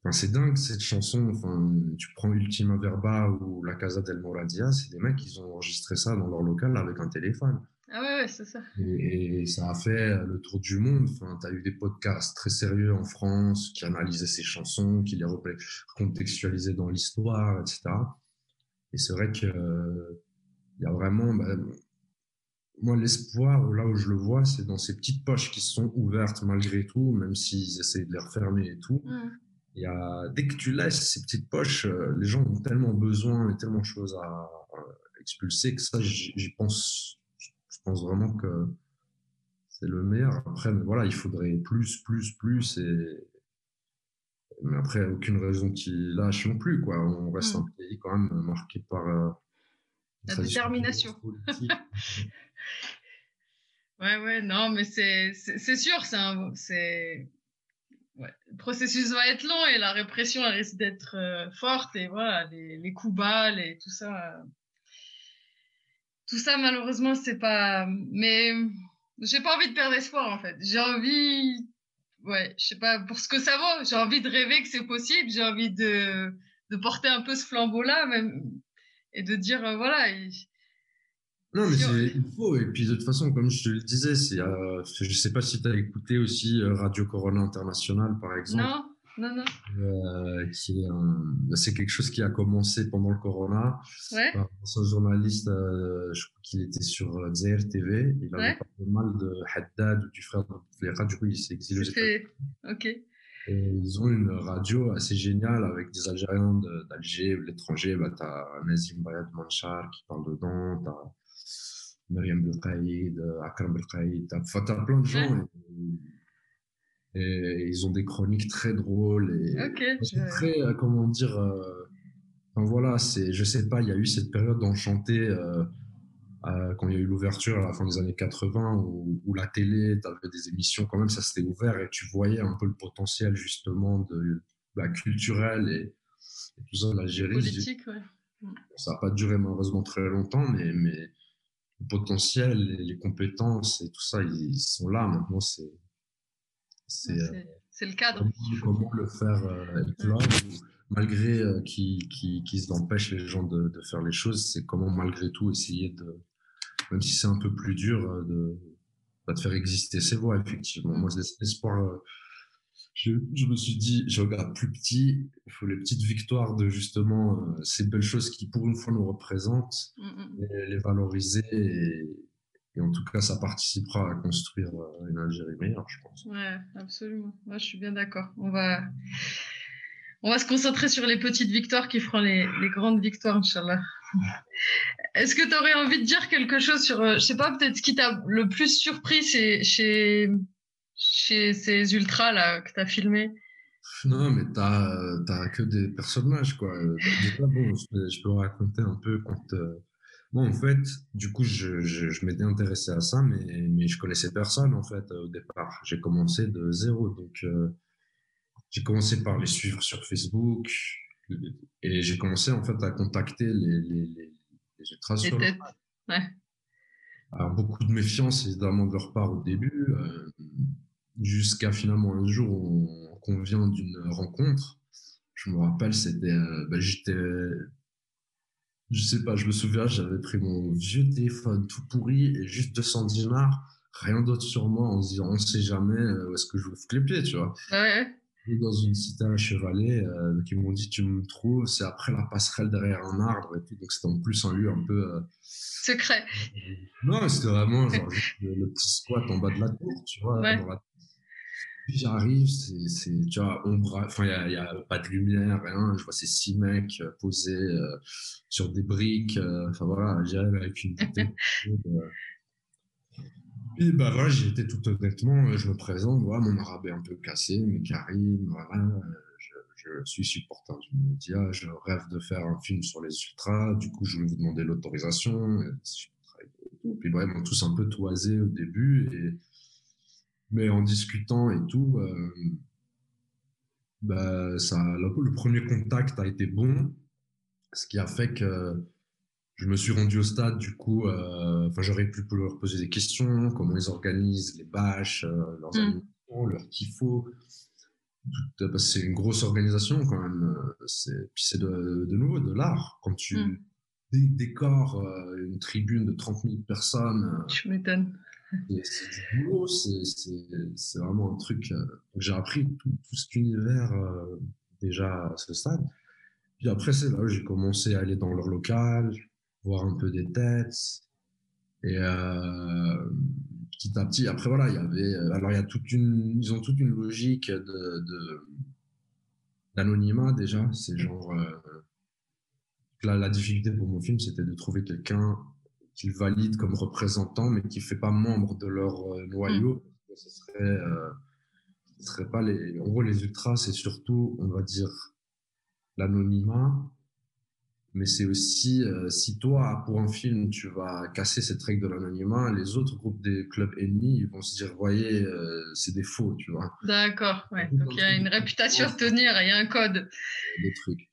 enfin, c'est dingue cette chanson. Enfin, tu prends Ultima Verba ou La Casa del Moradia, c'est des mecs qui ont enregistré ça dans leur local avec un téléphone. Ah ouais, ouais c'est ça. Et, ça a fait le tour du monde. Enfin, t'as eu des podcasts très sérieux en France qui analysaient ces chansons, qui les recontextualisaient dans l'histoire, etc. Et c'est vrai que il y a vraiment, bah, moi, l'espoir, là où je le vois, c'est dans ces petites poches qui sont ouvertes malgré tout, même s'ils essaient de les refermer et tout. Mm. Il y a, dès que tu laisses ces petites poches, euh, les gens ont tellement besoin et tellement de choses à, expulser que ça, j'y pense, je pense vraiment que c'est le meilleur. Après, mais voilà, il faudrait plus, plus, plus et, mais après, aucune raison qu'ils lâchent non plus, quoi. On reste mm. un pays quand même marqué par, euh, la détermination. ouais, ouais, non, mais c'est, sûr, c'est un, c'est, ouais, le processus va être long et la répression elle risque d'être euh, forte et voilà, les, les coups bas, et tout ça. Euh, tout ça, malheureusement, c'est pas, mais j'ai pas envie de perdre espoir, en fait. J'ai envie, ouais, je sais pas, pour ce que ça vaut, j'ai envie de rêver que c'est possible, j'ai envie de, de porter un peu ce flambeau-là, même, et de dire euh, voilà. Non, mais c'est il faut. Et puis de toute façon, comme je te le disais, c'est, euh, je sais pas si tu as écouté aussi euh, Radio Corona International, par exemple. Non, non, non. Euh, qui est c'est quelque chose qui a commencé pendant le Corona. Ouais. Par un journaliste, euh, je crois qu'il était sur ZR TV. Il avait Ouais. parlé mal de Haddad ou du frère de Fleira. Du coup, il s'est exilé aux États-Unis. Ok. Et ils ont une radio assez géniale avec des Algériens d'Alger, de l'étranger. Bah, t'as Nazim Bayad Manchar qui parle dedans, t'as Myriam Belkaïd, Akram Belkaïd, t'as, enfin, t'as plein de gens. Et, et ils ont des chroniques très drôles et je- très, euh, comment dire, euh, enfin voilà, c'est, je sais pas, il y a eu cette période d'enchanté euh, euh, quand il y a eu l'ouverture à la fin des années 80 où, où la télé, t'avais des émissions quand même, ça s'était ouvert et tu voyais un peu le potentiel justement de, bah, culturel et, et tout ça de l'Algérie. Politique, ouais. Ça n'a pas duré malheureusement très longtemps, mais, mais le potentiel, les, les compétences et tout ça, ils, ils sont là maintenant. C'est, c'est, euh, le cadre. comment, comment le faire euh, éclore, malgré euh, qui, qui, qui empêche les gens de, de faire les choses, c'est comment malgré tout essayer de, même si c'est un peu plus dur, euh, de, bah, de faire exister ces voix, effectivement. Moi, l'espoir, euh, je, je me suis dit, je regarde plus petit, il faut les petites victoires de justement euh, ces belles choses qui, pour une fois, nous représentent, Mm, mm. les, valoriser et, et en tout cas, ça participera à construire une Algérie meilleure, je pense. Ouais, absolument. Moi, je suis bien d'accord. On va, on va se concentrer sur les petites victoires qui feront les, grandes victoires, Inch'Allah. Est-ce que tu aurais envie de dire quelque chose sur, euh, je sais pas, peut-être ce qui t'a le plus surpris chez, chez, chez ces ultras là que tu as filmé? Non, mais euh, t'as que des personnages, quoi. Je peux, raconter un peu quand... euh, Bon, en fait, du coup, je, je, je m'étais intéressé à ça, mais, mais je connaissais personne, en fait, au départ. J'ai commencé de zéro, donc euh, j'ai commencé par les suivre sur Facebook, et j'ai commencé, en fait, à contacter les, les, les, les ultras Les sur têtes. Ouais. alors, beaucoup de méfiance, évidemment, de leur part au début, euh, jusqu'à finalement un jour où on convient d'une rencontre. Je me rappelle, c'était, euh, bah, j'étais, je sais pas, je me souviens, j'avais pris mon vieux téléphone tout pourri et juste 200 dinars, rien d'autre sur moi, en se disant, on sait jamais euh, où est-ce que je ouvre les pieds, tu vois. Ouais, dans une cité à chevalet, euh, donc ils m'ont dit, tu me trouves, c'est après la passerelle derrière un arbre et tout, donc c'était en plus un lieu un peu, euh, Secret. non, c'était vraiment genre le, le petit squat en bas de la tour, tu vois. Ouais. dans la- Puis j'arrive, c'est, c'est, tu vois, ombre, enfin, il y y a pas de lumière, rien. Je vois ces six mecs euh, posés euh, sur des briques. Enfin voilà, j'arrive avec une bouteille. Puis bah voilà, tout honnêtement, euh, je me présente, mon arabe est un peu cassé, mais Karim, voilà, euh, je, suis supporter du média, je rêve de faire un film sur les ultras, du coup je voulais vous demander l'autorisation, tout. Puis bref, ils m'ont tous un peu toisé au début, mais en discutant et tout, euh, bah le premier contact a été bon, ce qui a fait que je me suis rendu au stade, du coup, euh, enfin, j'aurais pu leur poser des questions, comment ils organisent les bâches, euh, leurs Mm. animations, leur tifo. Tout- euh, que c'est une grosse organisation quand même. C'est, puis c'est de, de nouveau de l'art. Quand tu Mm. dé- décores une tribune de 30 000 personnes, m'étonnes. et c'est du boulot, c'est, vraiment un truc. j'ai appris tout, tout cet univers euh, déjà à ce stade. Puis après, c'est là où j'ai commencé à aller dans leur local, voir un peu des têtes. Et euh, petit à petit, après voilà, il y avait. euh, Alors il y a toute une, ils ont toute une logique de, d'anonymat déjà. C'est genre euh, la, la difficulté pour mon film, c'était de trouver quelqu'un qu'ils valident comme représentant, mais qui fait pas membre de leur euh, noyau. Que Ce serait, ce serait pas les. En gros, les ultras, c'est surtout, on va dire, l'anonymat, mais c'est aussi euh, si toi, pour un film, tu vas casser cette règle de l'anonymat, les autres groupes des clubs ennemis, ils vont se dire, voyez, euh, c'est des faux, tu vois, D'accord, ouais. Donc il y a une réputation à tenir, il y a un code. des trucs.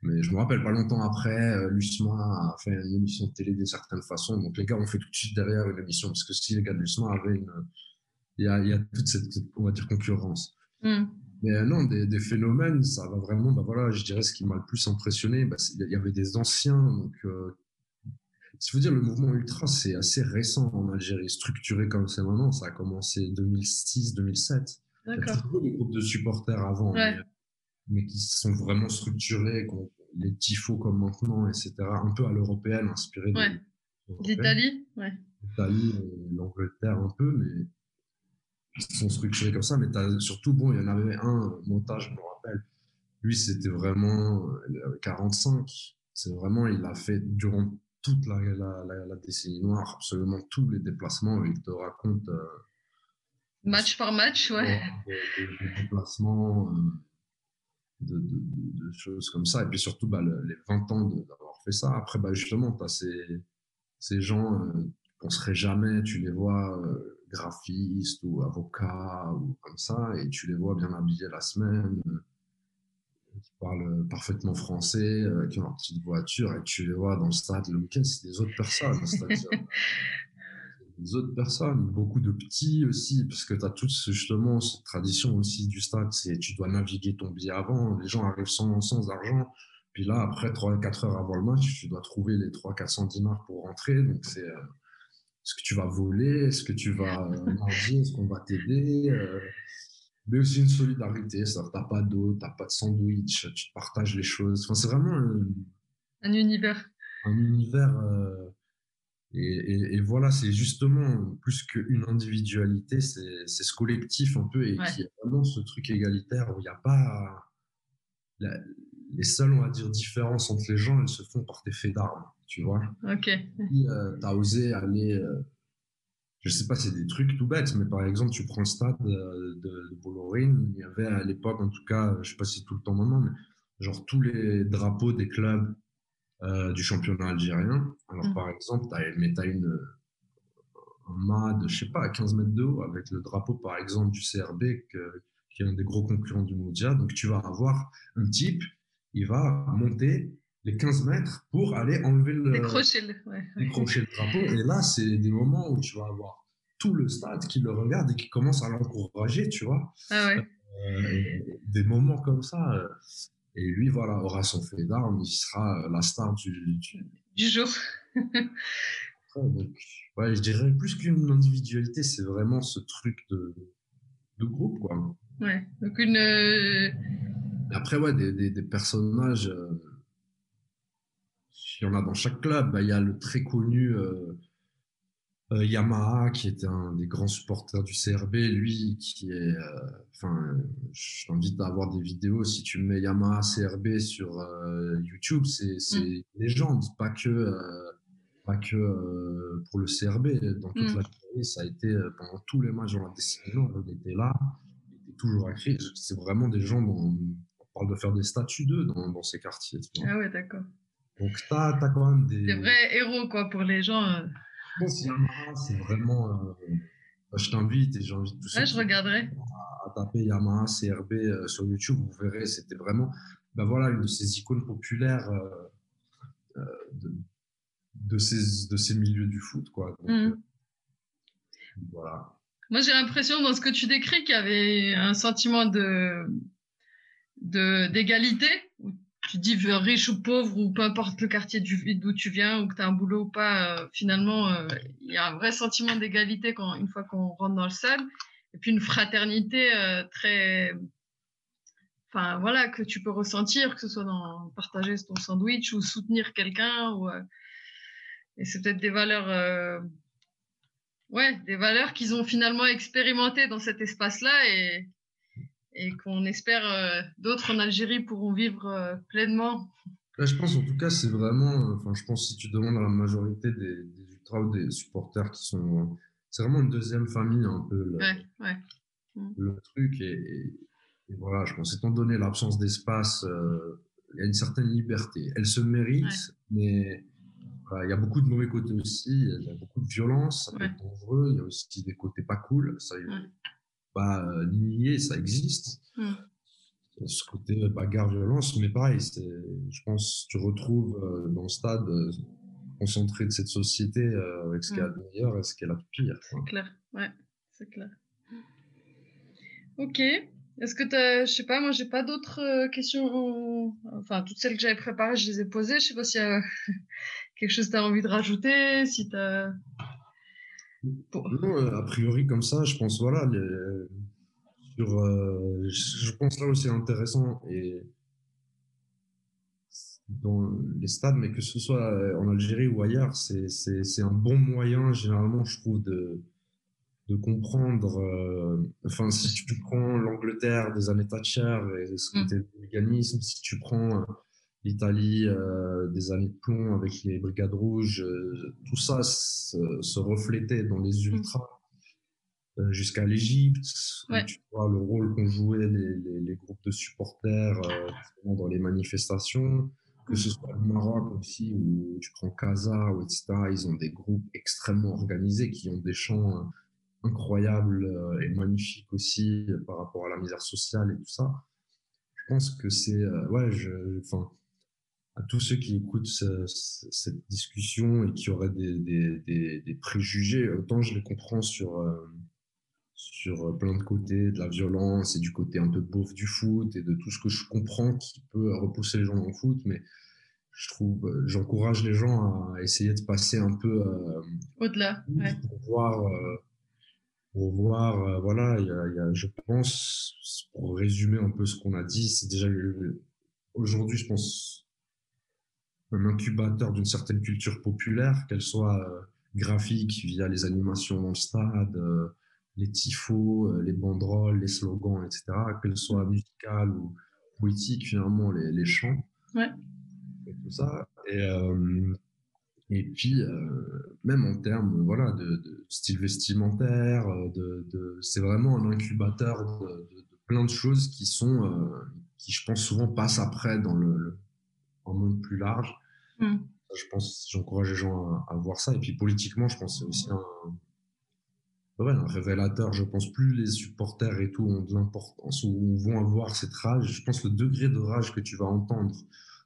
Mais je me rappelle pas longtemps après, euh, Lusma a fait une émission de télé d'une certaine façon, donc les gars ont fait tout de suite derrière une émission, parce que si les gars de Lusma avaient une, il y a, il y a toute cette, on va dire, concurrence. Hmm. Mais non, des, des, phénomènes, ça va vraiment. Bah voilà, je dirais ce qui m'a le plus impressionné, bah, il y avait des anciens. Donc, euh, si vous dire, le mouvement ultra, c'est assez récent en Algérie, structuré comme c'est maintenant. Ça a commencé 2006, 2007. Il y a toujours des groupes de supporters avant, mais, qui sont vraiment structurés, les tifos comme maintenant, etc. Un peu à l'européenne, inspiré ouais. d'Italie, ouais. L'Italie, l'Angleterre un peu, mais ils sont structurés comme ça. Mais as, surtout, bon, il y en avait un montage, je me rappelle. Lui, c'était vraiment 45. Euh, c'est vraiment, il a fait durant toute la, la, la, décennie noire, absolument tous les déplacements. Il te raconte. Euh, match par match, ouais. Des, déplacements, euh, de, de, de, choses comme ça. Et puis surtout, bah, les 20 ans d'avoir fait ça. Après, bah, justement, tu as ces, ces gens, euh, tu penserais jamais, tu les vois euh, graphistes ou avocats ou comme ça, et tu les vois bien habillés la semaine qui parlent parfaitement français, euh, qui ont leur petite voiture, et tu les vois dans le stade le week-end, c'est des autres personnes. des autres personnes, beaucoup de petits aussi, parce que tu as toute justement cette tradition aussi du stade, c'est tu dois naviguer ton billet avant, les gens arrivent sans, sans argent, puis là, après 3 4 heures avant le match, tu dois trouver les 3 400 dinars pour rentrer, donc c'est euh, est-ce que tu vas voler, est-ce que tu vas euh, manger, est-ce qu'on va t'aider? Euh, mais aussi une solidarité, ça t'as pas d'eau, t'as pas de sandwich, tu partages les choses. Enfin, c'est vraiment un, un, univers. Un univers. Euh, et, et, et, voilà, c'est justement plus qu'une individualité, c'est ce collectif un peu et qui est vraiment ce truc égalitaire où il n'y a pas la, les seules, on va dire, différences entre les gens, elles se font par tes faits d'armes, tu vois. Ok. Si euh, t'as osé aller euh, je sais pas, c'est des trucs tout bêtes, mais par exemple, tu prends le stade de, de, Bollorine, il y avait à l'époque, en tout cas, je sais pas si c'est tout le temps maintenant, mais genre tous les drapeaux des clubs euh, du championnat algérien. Alors, mm. par exemple, t'as, mais t'as une, un mât de, je sais pas, à 15 mètres de haut avec le drapeau, par exemple, du CRB, que, qui est un des gros concurrents du Mondial. Donc, tu vas avoir un type, il va monter les 15 mètres pour aller enlever le, décrocher le, ouais. décrocher le drapeau. Et là, c'est des moments où tu vas avoir tout le stade qui le regarde et qui commence à l'encourager, tu vois. Ah ouais. Euh, des moments comme ça. Euh, et lui, voilà, aura son fait d'armes, il sera la star du, du... du jour. donc, ouais, je dirais plus qu'une individualité, c'est vraiment ce truc de, de groupe, quoi. Ouais, donc une. Euh, après, ouais, des, des, des personnages. Euh, il y en a dans chaque club. Bah, il y a le très connu euh, euh, Yamaha, qui était un des grands supporters du CRB, lui, qui est, euh, enfin, je t'invite à avoir des vidéos. Si tu mets Yamaha CRB sur YouTube, c'est mm. légende, pas que pas que pour le CRB. Dans toute mm. la série, ça a été pendant tous les matchs dans la décennie, on était là, il était toujours écrit. C'est vraiment des gens dont on parle de faire des statues d'eux dans, dans ces quartiers. Ah ouais, d'accord. Donc, tu as, quand même des. Des vrais héros, quoi, pour les gens. Euh... Yamaha, c'est vraiment. Euh, je t'invite et j'invite tous ouais, je regarderai. À, taper Yamaha CRB euh, sur YouTube, vous verrez, c'était vraiment ben voilà, une de ces icônes populaires euh, de, de, ces, de ces milieux du foot. Quoi. Donc, mmh. voilà. Moi, j'ai l'impression dans ce que tu décris qu'il y avait un sentiment de d'égalité tu dis riche ou pauvre ou peu importe le quartier d'où tu viens ou que tu as un boulot ou pas, euh, finalement, euh, il y a un vrai sentiment d'égalité quand une fois qu'on rentre dans le stade. Et puis une fraternité euh, très, enfin voilà, que tu peux ressentir, que ce soit dans partager ton sandwich ou soutenir quelqu'un. Ou, et c'est peut-être des valeurs, ouais, des valeurs qu'ils ont finalement expérimentées dans cet espace-là et et qu'on espère euh, d'autres en Algérie pourront vivre euh, pleinement. Là, je pense en tout cas, c'est vraiment, enfin, je pense si tu demandes à la majorité des, des ultras ou des supporters qui sont, c'est vraiment une deuxième famille un peu le, ouais, ouais. le truc et, et, voilà, je pense étant donné l'absence d'espace, euh, il y a une certaine liberté. Elle se mérite, mais il y a beaucoup de mauvais côtés aussi, il y a beaucoup de violence, ça peut être dangereux, il y a aussi des côtés pas cool, ça pas euh, nier, ça existe. Mm. Ce côté bagarre, violence, mais pareil, je pense, tu retrouves euh, dans le stade euh, concentré de cette société avec ce qu'il y a de meilleur et ce qu'il y a de pire. C'est clair, ouais, c'est clair. Ok. Est-ce que tu je sais pas, moi j'ai pas d'autres euh, questions, enfin toutes celles que j'avais préparées, je les ai posées. Je sais pas s'il y a quelque chose que tu as envie de rajouter, si tu as... Non, euh, a priori comme ça, je pense voilà, sur, euh, je pense là où c'est intéressant et dans les stades, mais que ce soit en Algérie ou ailleurs, c'est un bon moyen généralement, je trouve, de de comprendre. Euh, enfin, si tu prends l'Angleterre des années Thatcher et ce côté mm. mécanisme, si tu prends euh, l'Italie euh, des années de plomb avec les brigades rouges, tout ça se, reflétait dans les mm. ultras. jusqu'à l'Égypte, tu vois le rôle qu'ont joué les, les, groupes de supporters dans les manifestations, que ce soit le Maroc aussi, où tu prends Casa, ou etc., ils ont des groupes extrêmement organisés qui ont des champs incroyable euh, et magnifique aussi euh, par rapport à la misère sociale et tout ça. Je pense que c'est, euh, ouais, je, enfin, à tous ceux qui écoutent cette discussion et qui auraient des, des, des, préjugés, autant je les comprends sur, sur plein de côtés, de la violence et du côté un peu beauf du foot et de tout ce que je comprends qui peut repousser les gens dans le foot, mais je trouve, j'encourage les gens à essayer de passer un peu au-delà, pour voir pour voir, euh, voilà, il y a, y a, je pense, pour résumer un peu ce qu'on a dit, c'est déjà aujourd'hui, je pense, un incubateur d'une certaine culture populaire, qu'elle soit euh, graphique via les animations dans le stade, euh, les tifos, les banderoles, les slogans, etc., qu'elle soit musicale ou poétique, finalement, les, les chants. Ouais. Et tout ça. Et, euh, et puis, euh, même en termes voilà, de, de style vestimentaire, euh, de, de c'est vraiment un incubateur de, plein de choses qui sont, euh, qui je pense souvent passent après dans le, le un monde plus large. Mm. Je pense, j'encourage les gens à, à, voir ça. Et puis politiquement, je pense c'est aussi un, ouais, un révélateur. Je pense plus les supporters et tout ont de l'importance ou vont avoir cette rage. Je pense le degré de rage que tu vas entendre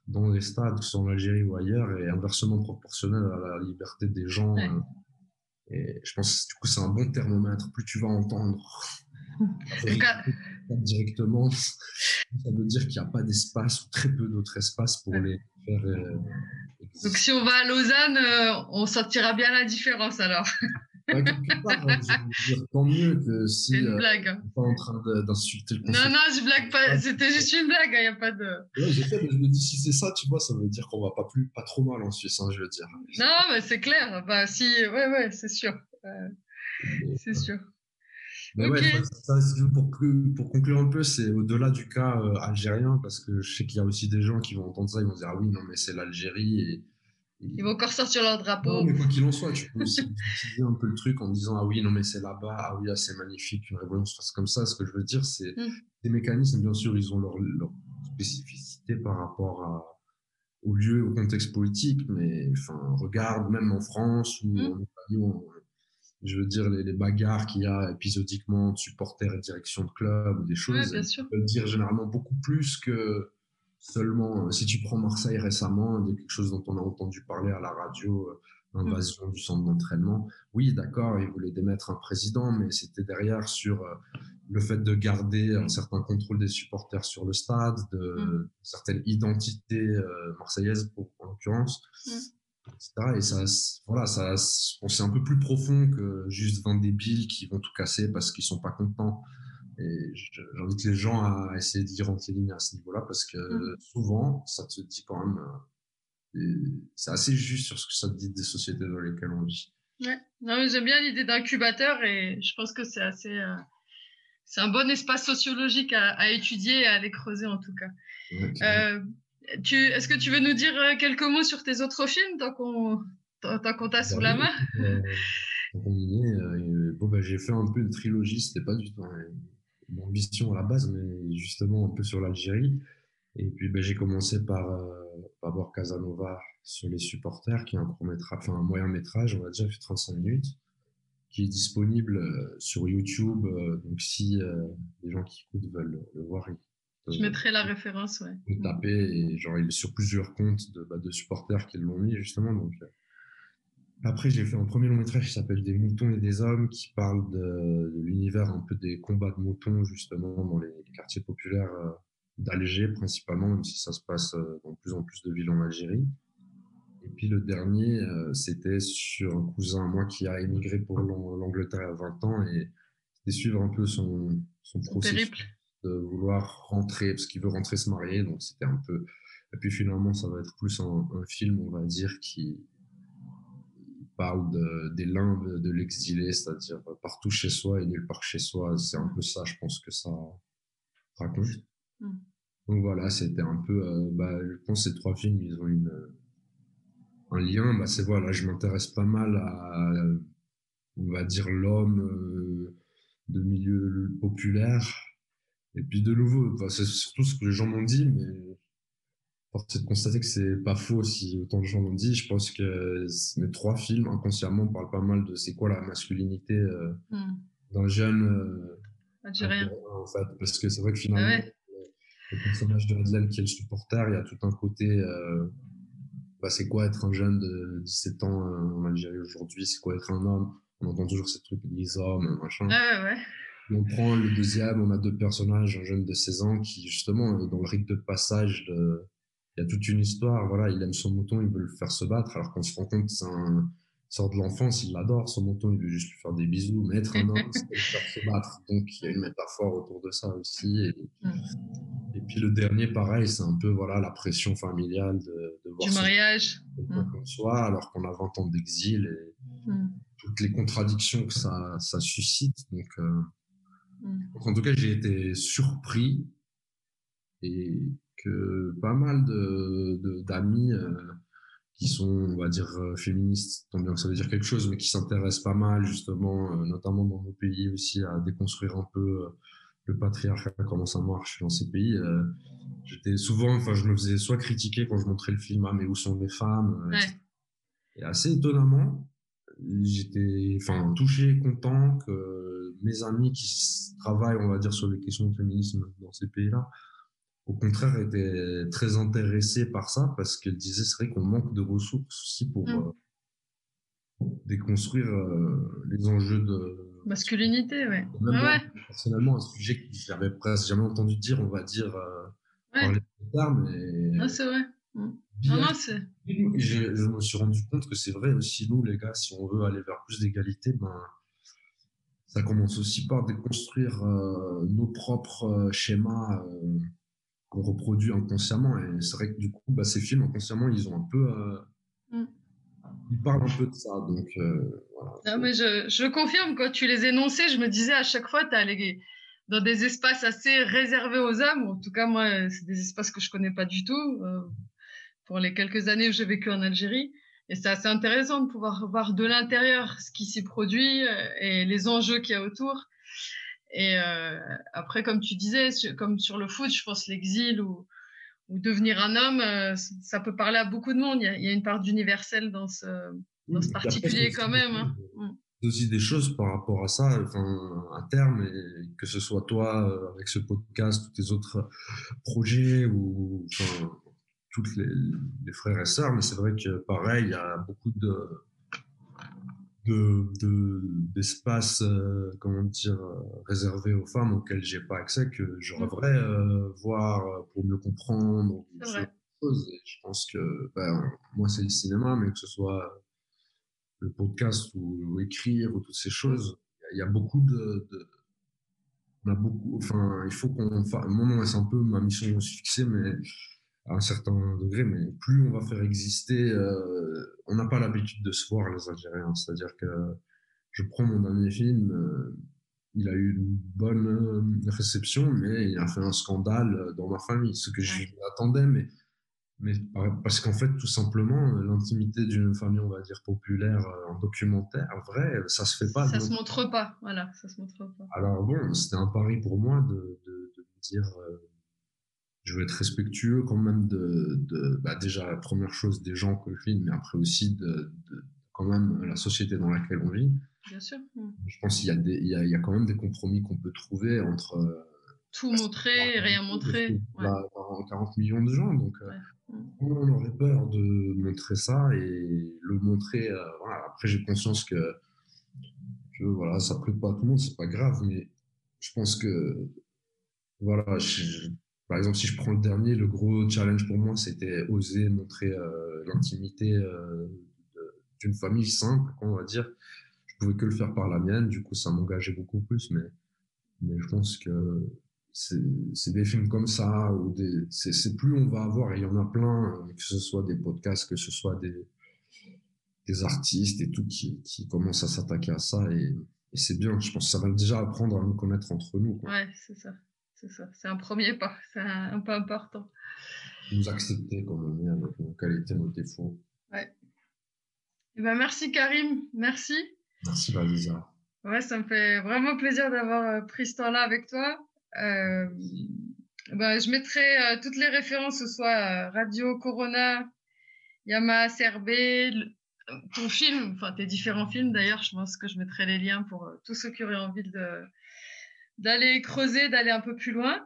dans les stades, que ce soit en Algérie ou ailleurs, est inversement proportionnel à la liberté des gens. Euh, et je pense que du coup, c'est un bon thermomètre. Plus tu vas entendre directement, ça veut dire qu'il n'y a pas d'espace ou très peu d'autres espaces pour les faire. Euh, Donc si on va à Lausanne, euh, on sentira bien la différence alors. Part, hein, je veux dire, tant mieux que si. C'est une euh, blague. Hein. pas en train d'insulter le Non, non, je blague pas. C'était juste une blague, il hein, n'y a pas de. Ouais, je sais, mais je me dis, si c'est ça, tu vois, ça veut dire qu'on va pas plus, pas trop mal en Suisse, hein, je veux dire. Non, mais c'est clair. Bah, si, ouais, ouais, c'est sûr. Euh, c'est sûr. Mais okay. ouais, ça, pour, pour conclure un peu, c'est au-delà du cas euh, algérien, parce que je sais qu'il y a aussi des gens qui vont entendre ça, ils vont dire, ah oui, non, mais c'est l'Algérie et ils vont encore sortir leur drapeau. Non, mais quoi qu'il en soit, tu peux aussi utiliser un peu le truc en disant Ah oui, non, mais c'est là-bas, ah oui, ah, c'est magnifique, une révolution se fasse comme ça. Ce que je veux dire, c'est mm. les mécanismes, bien sûr, ils ont leur, leur spécificité par rapport à, au lieu, au contexte politique, mais enfin, regarde, même en France ou mm. en Italie, je veux dire, les, les bagarres qu'il y a épisodiquement de supporters et direction de club ou des choses, ouais, peuvent dire généralement beaucoup plus que Seulement, euh, si tu prends Marseille récemment, il y a quelque chose dont on a entendu parler à la radio, euh, l'invasion du centre d'entraînement. Oui, d'accord, ils voulaient démettre un président, mais c'était derrière sur euh, le fait de garder un certain contrôle des supporters sur le stade, de mm. certaines identités marseillaises en l'occurrence, mm. Et ça, voilà, ça, c'est un peu plus profond que juste 20 débiles qui vont tout casser parce qu'ils sont pas contents. Et j'invite les gens à essayer d'y rentrer ligne à ce niveau-là parce que mm. souvent, ça te dit quand même, euh, c'est assez juste sur ce que ça te dit des sociétés dans lesquelles on vit. Ouais, non, j'aime bien l'idée d'incubateur et je pense que c'est assez, euh, c'est un bon espace sociologique à, à, étudier et à aller creuser en tout cas. Est-ce que tu veux nous dire euh, quelques mots sur tes autres films tant qu'on, t'a sous bah la main? Euh, est, bon, bah, j'ai fait un peu une trilogie, c'était pas du tout mon ambition à la base, mais justement un peu sur l'Algérie. Et puis ben, j'ai commencé par, euh, par voir Casanova sur les supporters, qui est un court métrage, enfin un moyen métrage, on a déjà fait 35 minutes, qui est disponible euh, sur YouTube. Euh, donc si euh, les gens qui écoutent veulent le voir, je mettrai la référence, ouais. Taper et genre il est sur plusieurs comptes de, bah, de supporters qui l'ont mis justement. Donc Après, j'ai fait un premier long métrage qui s'appelle Des moutons et des hommes, qui parle de, de l'univers un peu des combats de moutons, justement, dans les quartiers populaires euh, d'Alger, principalement, même si ça se passe euh, dans plus en plus de villes en Algérie. Et puis le dernier, euh, c'était sur un cousin à moi qui a émigré pour l'Angleterre à 20 ans et c'était suivre un peu son, son processus de vouloir rentrer, parce qu'il veut rentrer se marier, donc c'était un peu... Et puis finalement, ça va être plus un, un film, on va dire, qui parle de, des limbes de l'exilé, c'est-à-dire partout chez soi et nulle part chez soi. C'est un peu ça, je pense que ça raconte. Mm. Donc voilà, c'était un peu... Euh, bah, je pense que ces trois films, ils ont une un lien, bah c'est voilà, je m'intéresse pas mal à, on va dire l'homme euh, de milieu populaire. Et puis de nouveau, enfin, c'est surtout ce que les gens m'ont dit, mais force de constater que c'est pas faux si autant de gens l'ont dit. Je pense que mes trois films inconsciemment parlent pas mal de c'est quoi la masculinité euh, hmm. d'un jeune euh, Algérien. En fait, parce que c'est vrai que finalement, ah le personnage de Adelaine qui est le supporter, il y a tout un côté euh, bah, c'est quoi être un jeune de 17 ans euh, en Algérie aujourd'hui, c'est quoi être un homme? On entend toujours ces trucs, les hommes, machin. Ah, ouais. On prend le deuxième, on a deux personnages, un jeune de 16 ans qui, justement, dans le rite de passage de, il y a toute une histoire, voilà, il aime son mouton, il veut le faire se battre, alors qu'on se rend compte c'est un, sort de l'enfance, il l'adore, son mouton, il veut juste lui faire des bisous, mais être un homme, c'est le faire se battre. Donc, il y a une métaphore autour de ça aussi. Et, et puis, le dernier, pareil, c'est un peu, voilà, la pression familiale de, de voir du mariage. Mm. comme soi, alors qu'on a 20 ans d'exil et mm. toutes les contradictions que ça, ça suscite. Donc, euh, en tout cas, j'ai été surpris et que pas mal de, d'amis, euh, qui sont, on va dire, euh, féministes, tant bien que ça veut dire quelque chose, mais qui s'intéressent pas mal, justement, euh, notamment dans nos pays aussi, à déconstruire un peu euh, le patriarcat, comment ça marche dans ces pays. J'étais souvent, enfin, je me faisais soit critiquer quand je montrais le film, ah, mais où sont les femmes Et assez étonnamment, j'étais, enfin, touché, content que mes amis qui travaillent, on va dire, sur les questions de féminisme dans ces pays-là, au contraire, était très intéressée par ça parce qu'elle disait c'est vrai qu'on manque de ressources aussi pour mm. euh, déconstruire euh, les enjeux de masculinité, ouais. ouais. Personnellement, un sujet que j'avais presque jamais entendu dire, on va dire euh, les termes. Et... Ah, c'est vrai. Mm. Non, non, c'est. Je, je, me suis rendu compte que c'est vrai aussi nous, les gars, si on veut aller vers plus d'égalité, ben ça commence aussi par déconstruire nos propres schémas qu'on reproduit inconsciemment. Et c'est vrai que du coup, bah, ces films, inconsciemment, ils ont un peu. Euh, mm. Ils parlent un peu de ça. Donc, euh, voilà. Ah, mais je, je confirme, quand tu les énonçais, je me disais à chaque fois, tu allé dans des espaces assez réservés aux hommes. En tout cas, moi, c'est des espaces que je connais pas du tout. Euh, pour les quelques années où j'ai vécu en Algérie. Et c'est assez intéressant de pouvoir voir de l'intérieur ce qui s'y produit euh, et les enjeux qu'il y a autour. Et euh, après, comme tu disais, comme sur le foot, je pense l'exil ou, ou devenir un homme, euh, ça peut parler à beaucoup de monde. Il y a, il y a une part d'universel dans ce, dans ce particulier quand même. Hein. Mm. aussi des choses par rapport à ça, enfin, à terme, et que ce soit toi avec ce podcast ou tes autres projets ou enfin, toutes les, les frères et sœurs, mais c'est vrai que pareil, il y a beaucoup de de d'espace euh, comment dire euh, réservé aux femmes auxquelles j'ai pas accès que je rêverais euh, voir euh, pour mieux comprendre. Et je pense que ben, moi c'est le cinéma mais que ce soit le podcast ou, écrire ou toutes ces choses il y, a beaucoup de, de on a beaucoup enfin il faut qu'on fasse moi c'est un peu ma mission fixée mais à un certain degré, mais plus on va faire exister, euh, on n'a pas l'habitude de se voir les Algériens. C'est-à-dire que je prends mon dernier film, euh, il a eu une bonne euh, réception, mais il a fait un scandale dans ma famille, ce que je attendais, mais mais parce qu'en fait, tout simplement, l'intimité d'une famille, on va dire populaire, en documentaire, vrai, ça se fait pas. Ça se montre pas, voilà, ça se montre pas. Alors bon, c'était un pari pour moi de, de, de me dire je veux être respectueux quand même de, de bah déjà la première chose des gens que je filme, mais après aussi de, de, quand même la société dans laquelle on vit. Bien sûr. Je pense qu'il y a des, il y a, il y a quand même des compromis qu'on peut trouver entre euh, tout montrer et rien montrer. Ouais. 40 millions de gens, donc euh, on aurait peur de montrer ça et le montrer. Euh, voilà, Après, j'ai conscience que, que voilà, ça plaît pas à tout le monde, c'est pas grave, mais je pense que voilà, par exemple, si je prends le dernier, le gros challenge pour moi, c'était oser montrer euh, l'intimité euh, d'une famille simple, on va dire. Je pouvais que le faire par la mienne, du coup, ça m'engageait beaucoup plus, mais, mais je pense que c'est des films comme ça, ou c'est plus on va avoir, et il y en a plein, que ce soit des podcasts, que ce soit des, des artistes et tout, qui, qui commencent à s'attaquer à ça, et, c'est bien. Je pense que ça va déjà apprendre à nous connaître entre nous. Ouais, c'est ça. C'est ça. C'est un premier pas. C'est un, pas important. Nous accepter comme on est avec nos qualités, nos défauts. Ouais. Et eh ben, merci Karim. Merci. Merci Valisa. Ouais, ça me fait vraiment plaisir d'avoir euh, pris ce temps-là avec toi. Euh, ben, je mettrai euh, toutes les références, ce soit Radio Corona, Yamaha CRB, ton film, enfin tes différents films d'ailleurs, je pense que je mettrai les liens pour tous ceux qui auraient envie de, d'aller creuser, d'aller un peu plus loin.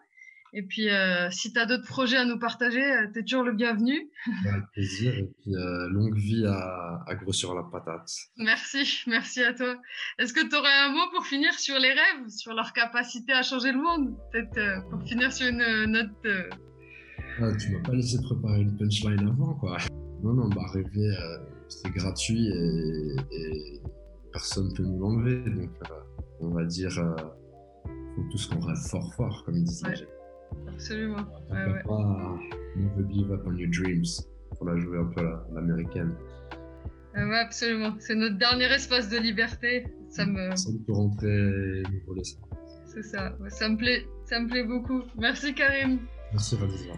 Et puis, euh, si tu as d'autres projets à nous partager, euh, tu es toujours le bienvenu. Avec plaisir. Et puis, euh, longue vie à, à Gros sur la patate. Merci, merci à toi. Est-ce que tu aurais un mot pour finir sur les rêves, sur leur capacité à changer le monde Peut-être pour finir sur une note. Ah, tu m'as pas laissé préparer une punchline avant, quoi. Non, non, bah, rêver, c'est gratuit et, et personne peut nous l'enlever. Donc, on va dire faut tous qu'on rêve fort fort, comme il disait. Ouais, absolument. Ouais, ouais. pas never give up on your dreams. Faut la jouer un peu l'américaine. Euh, ouais, absolument. C'est notre dernier espace de liberté. Ça me. Ça peut rentrer nous C'est ça. Ça me plaît. Ça me plaît beaucoup. Merci Karim. Merci Vanessa.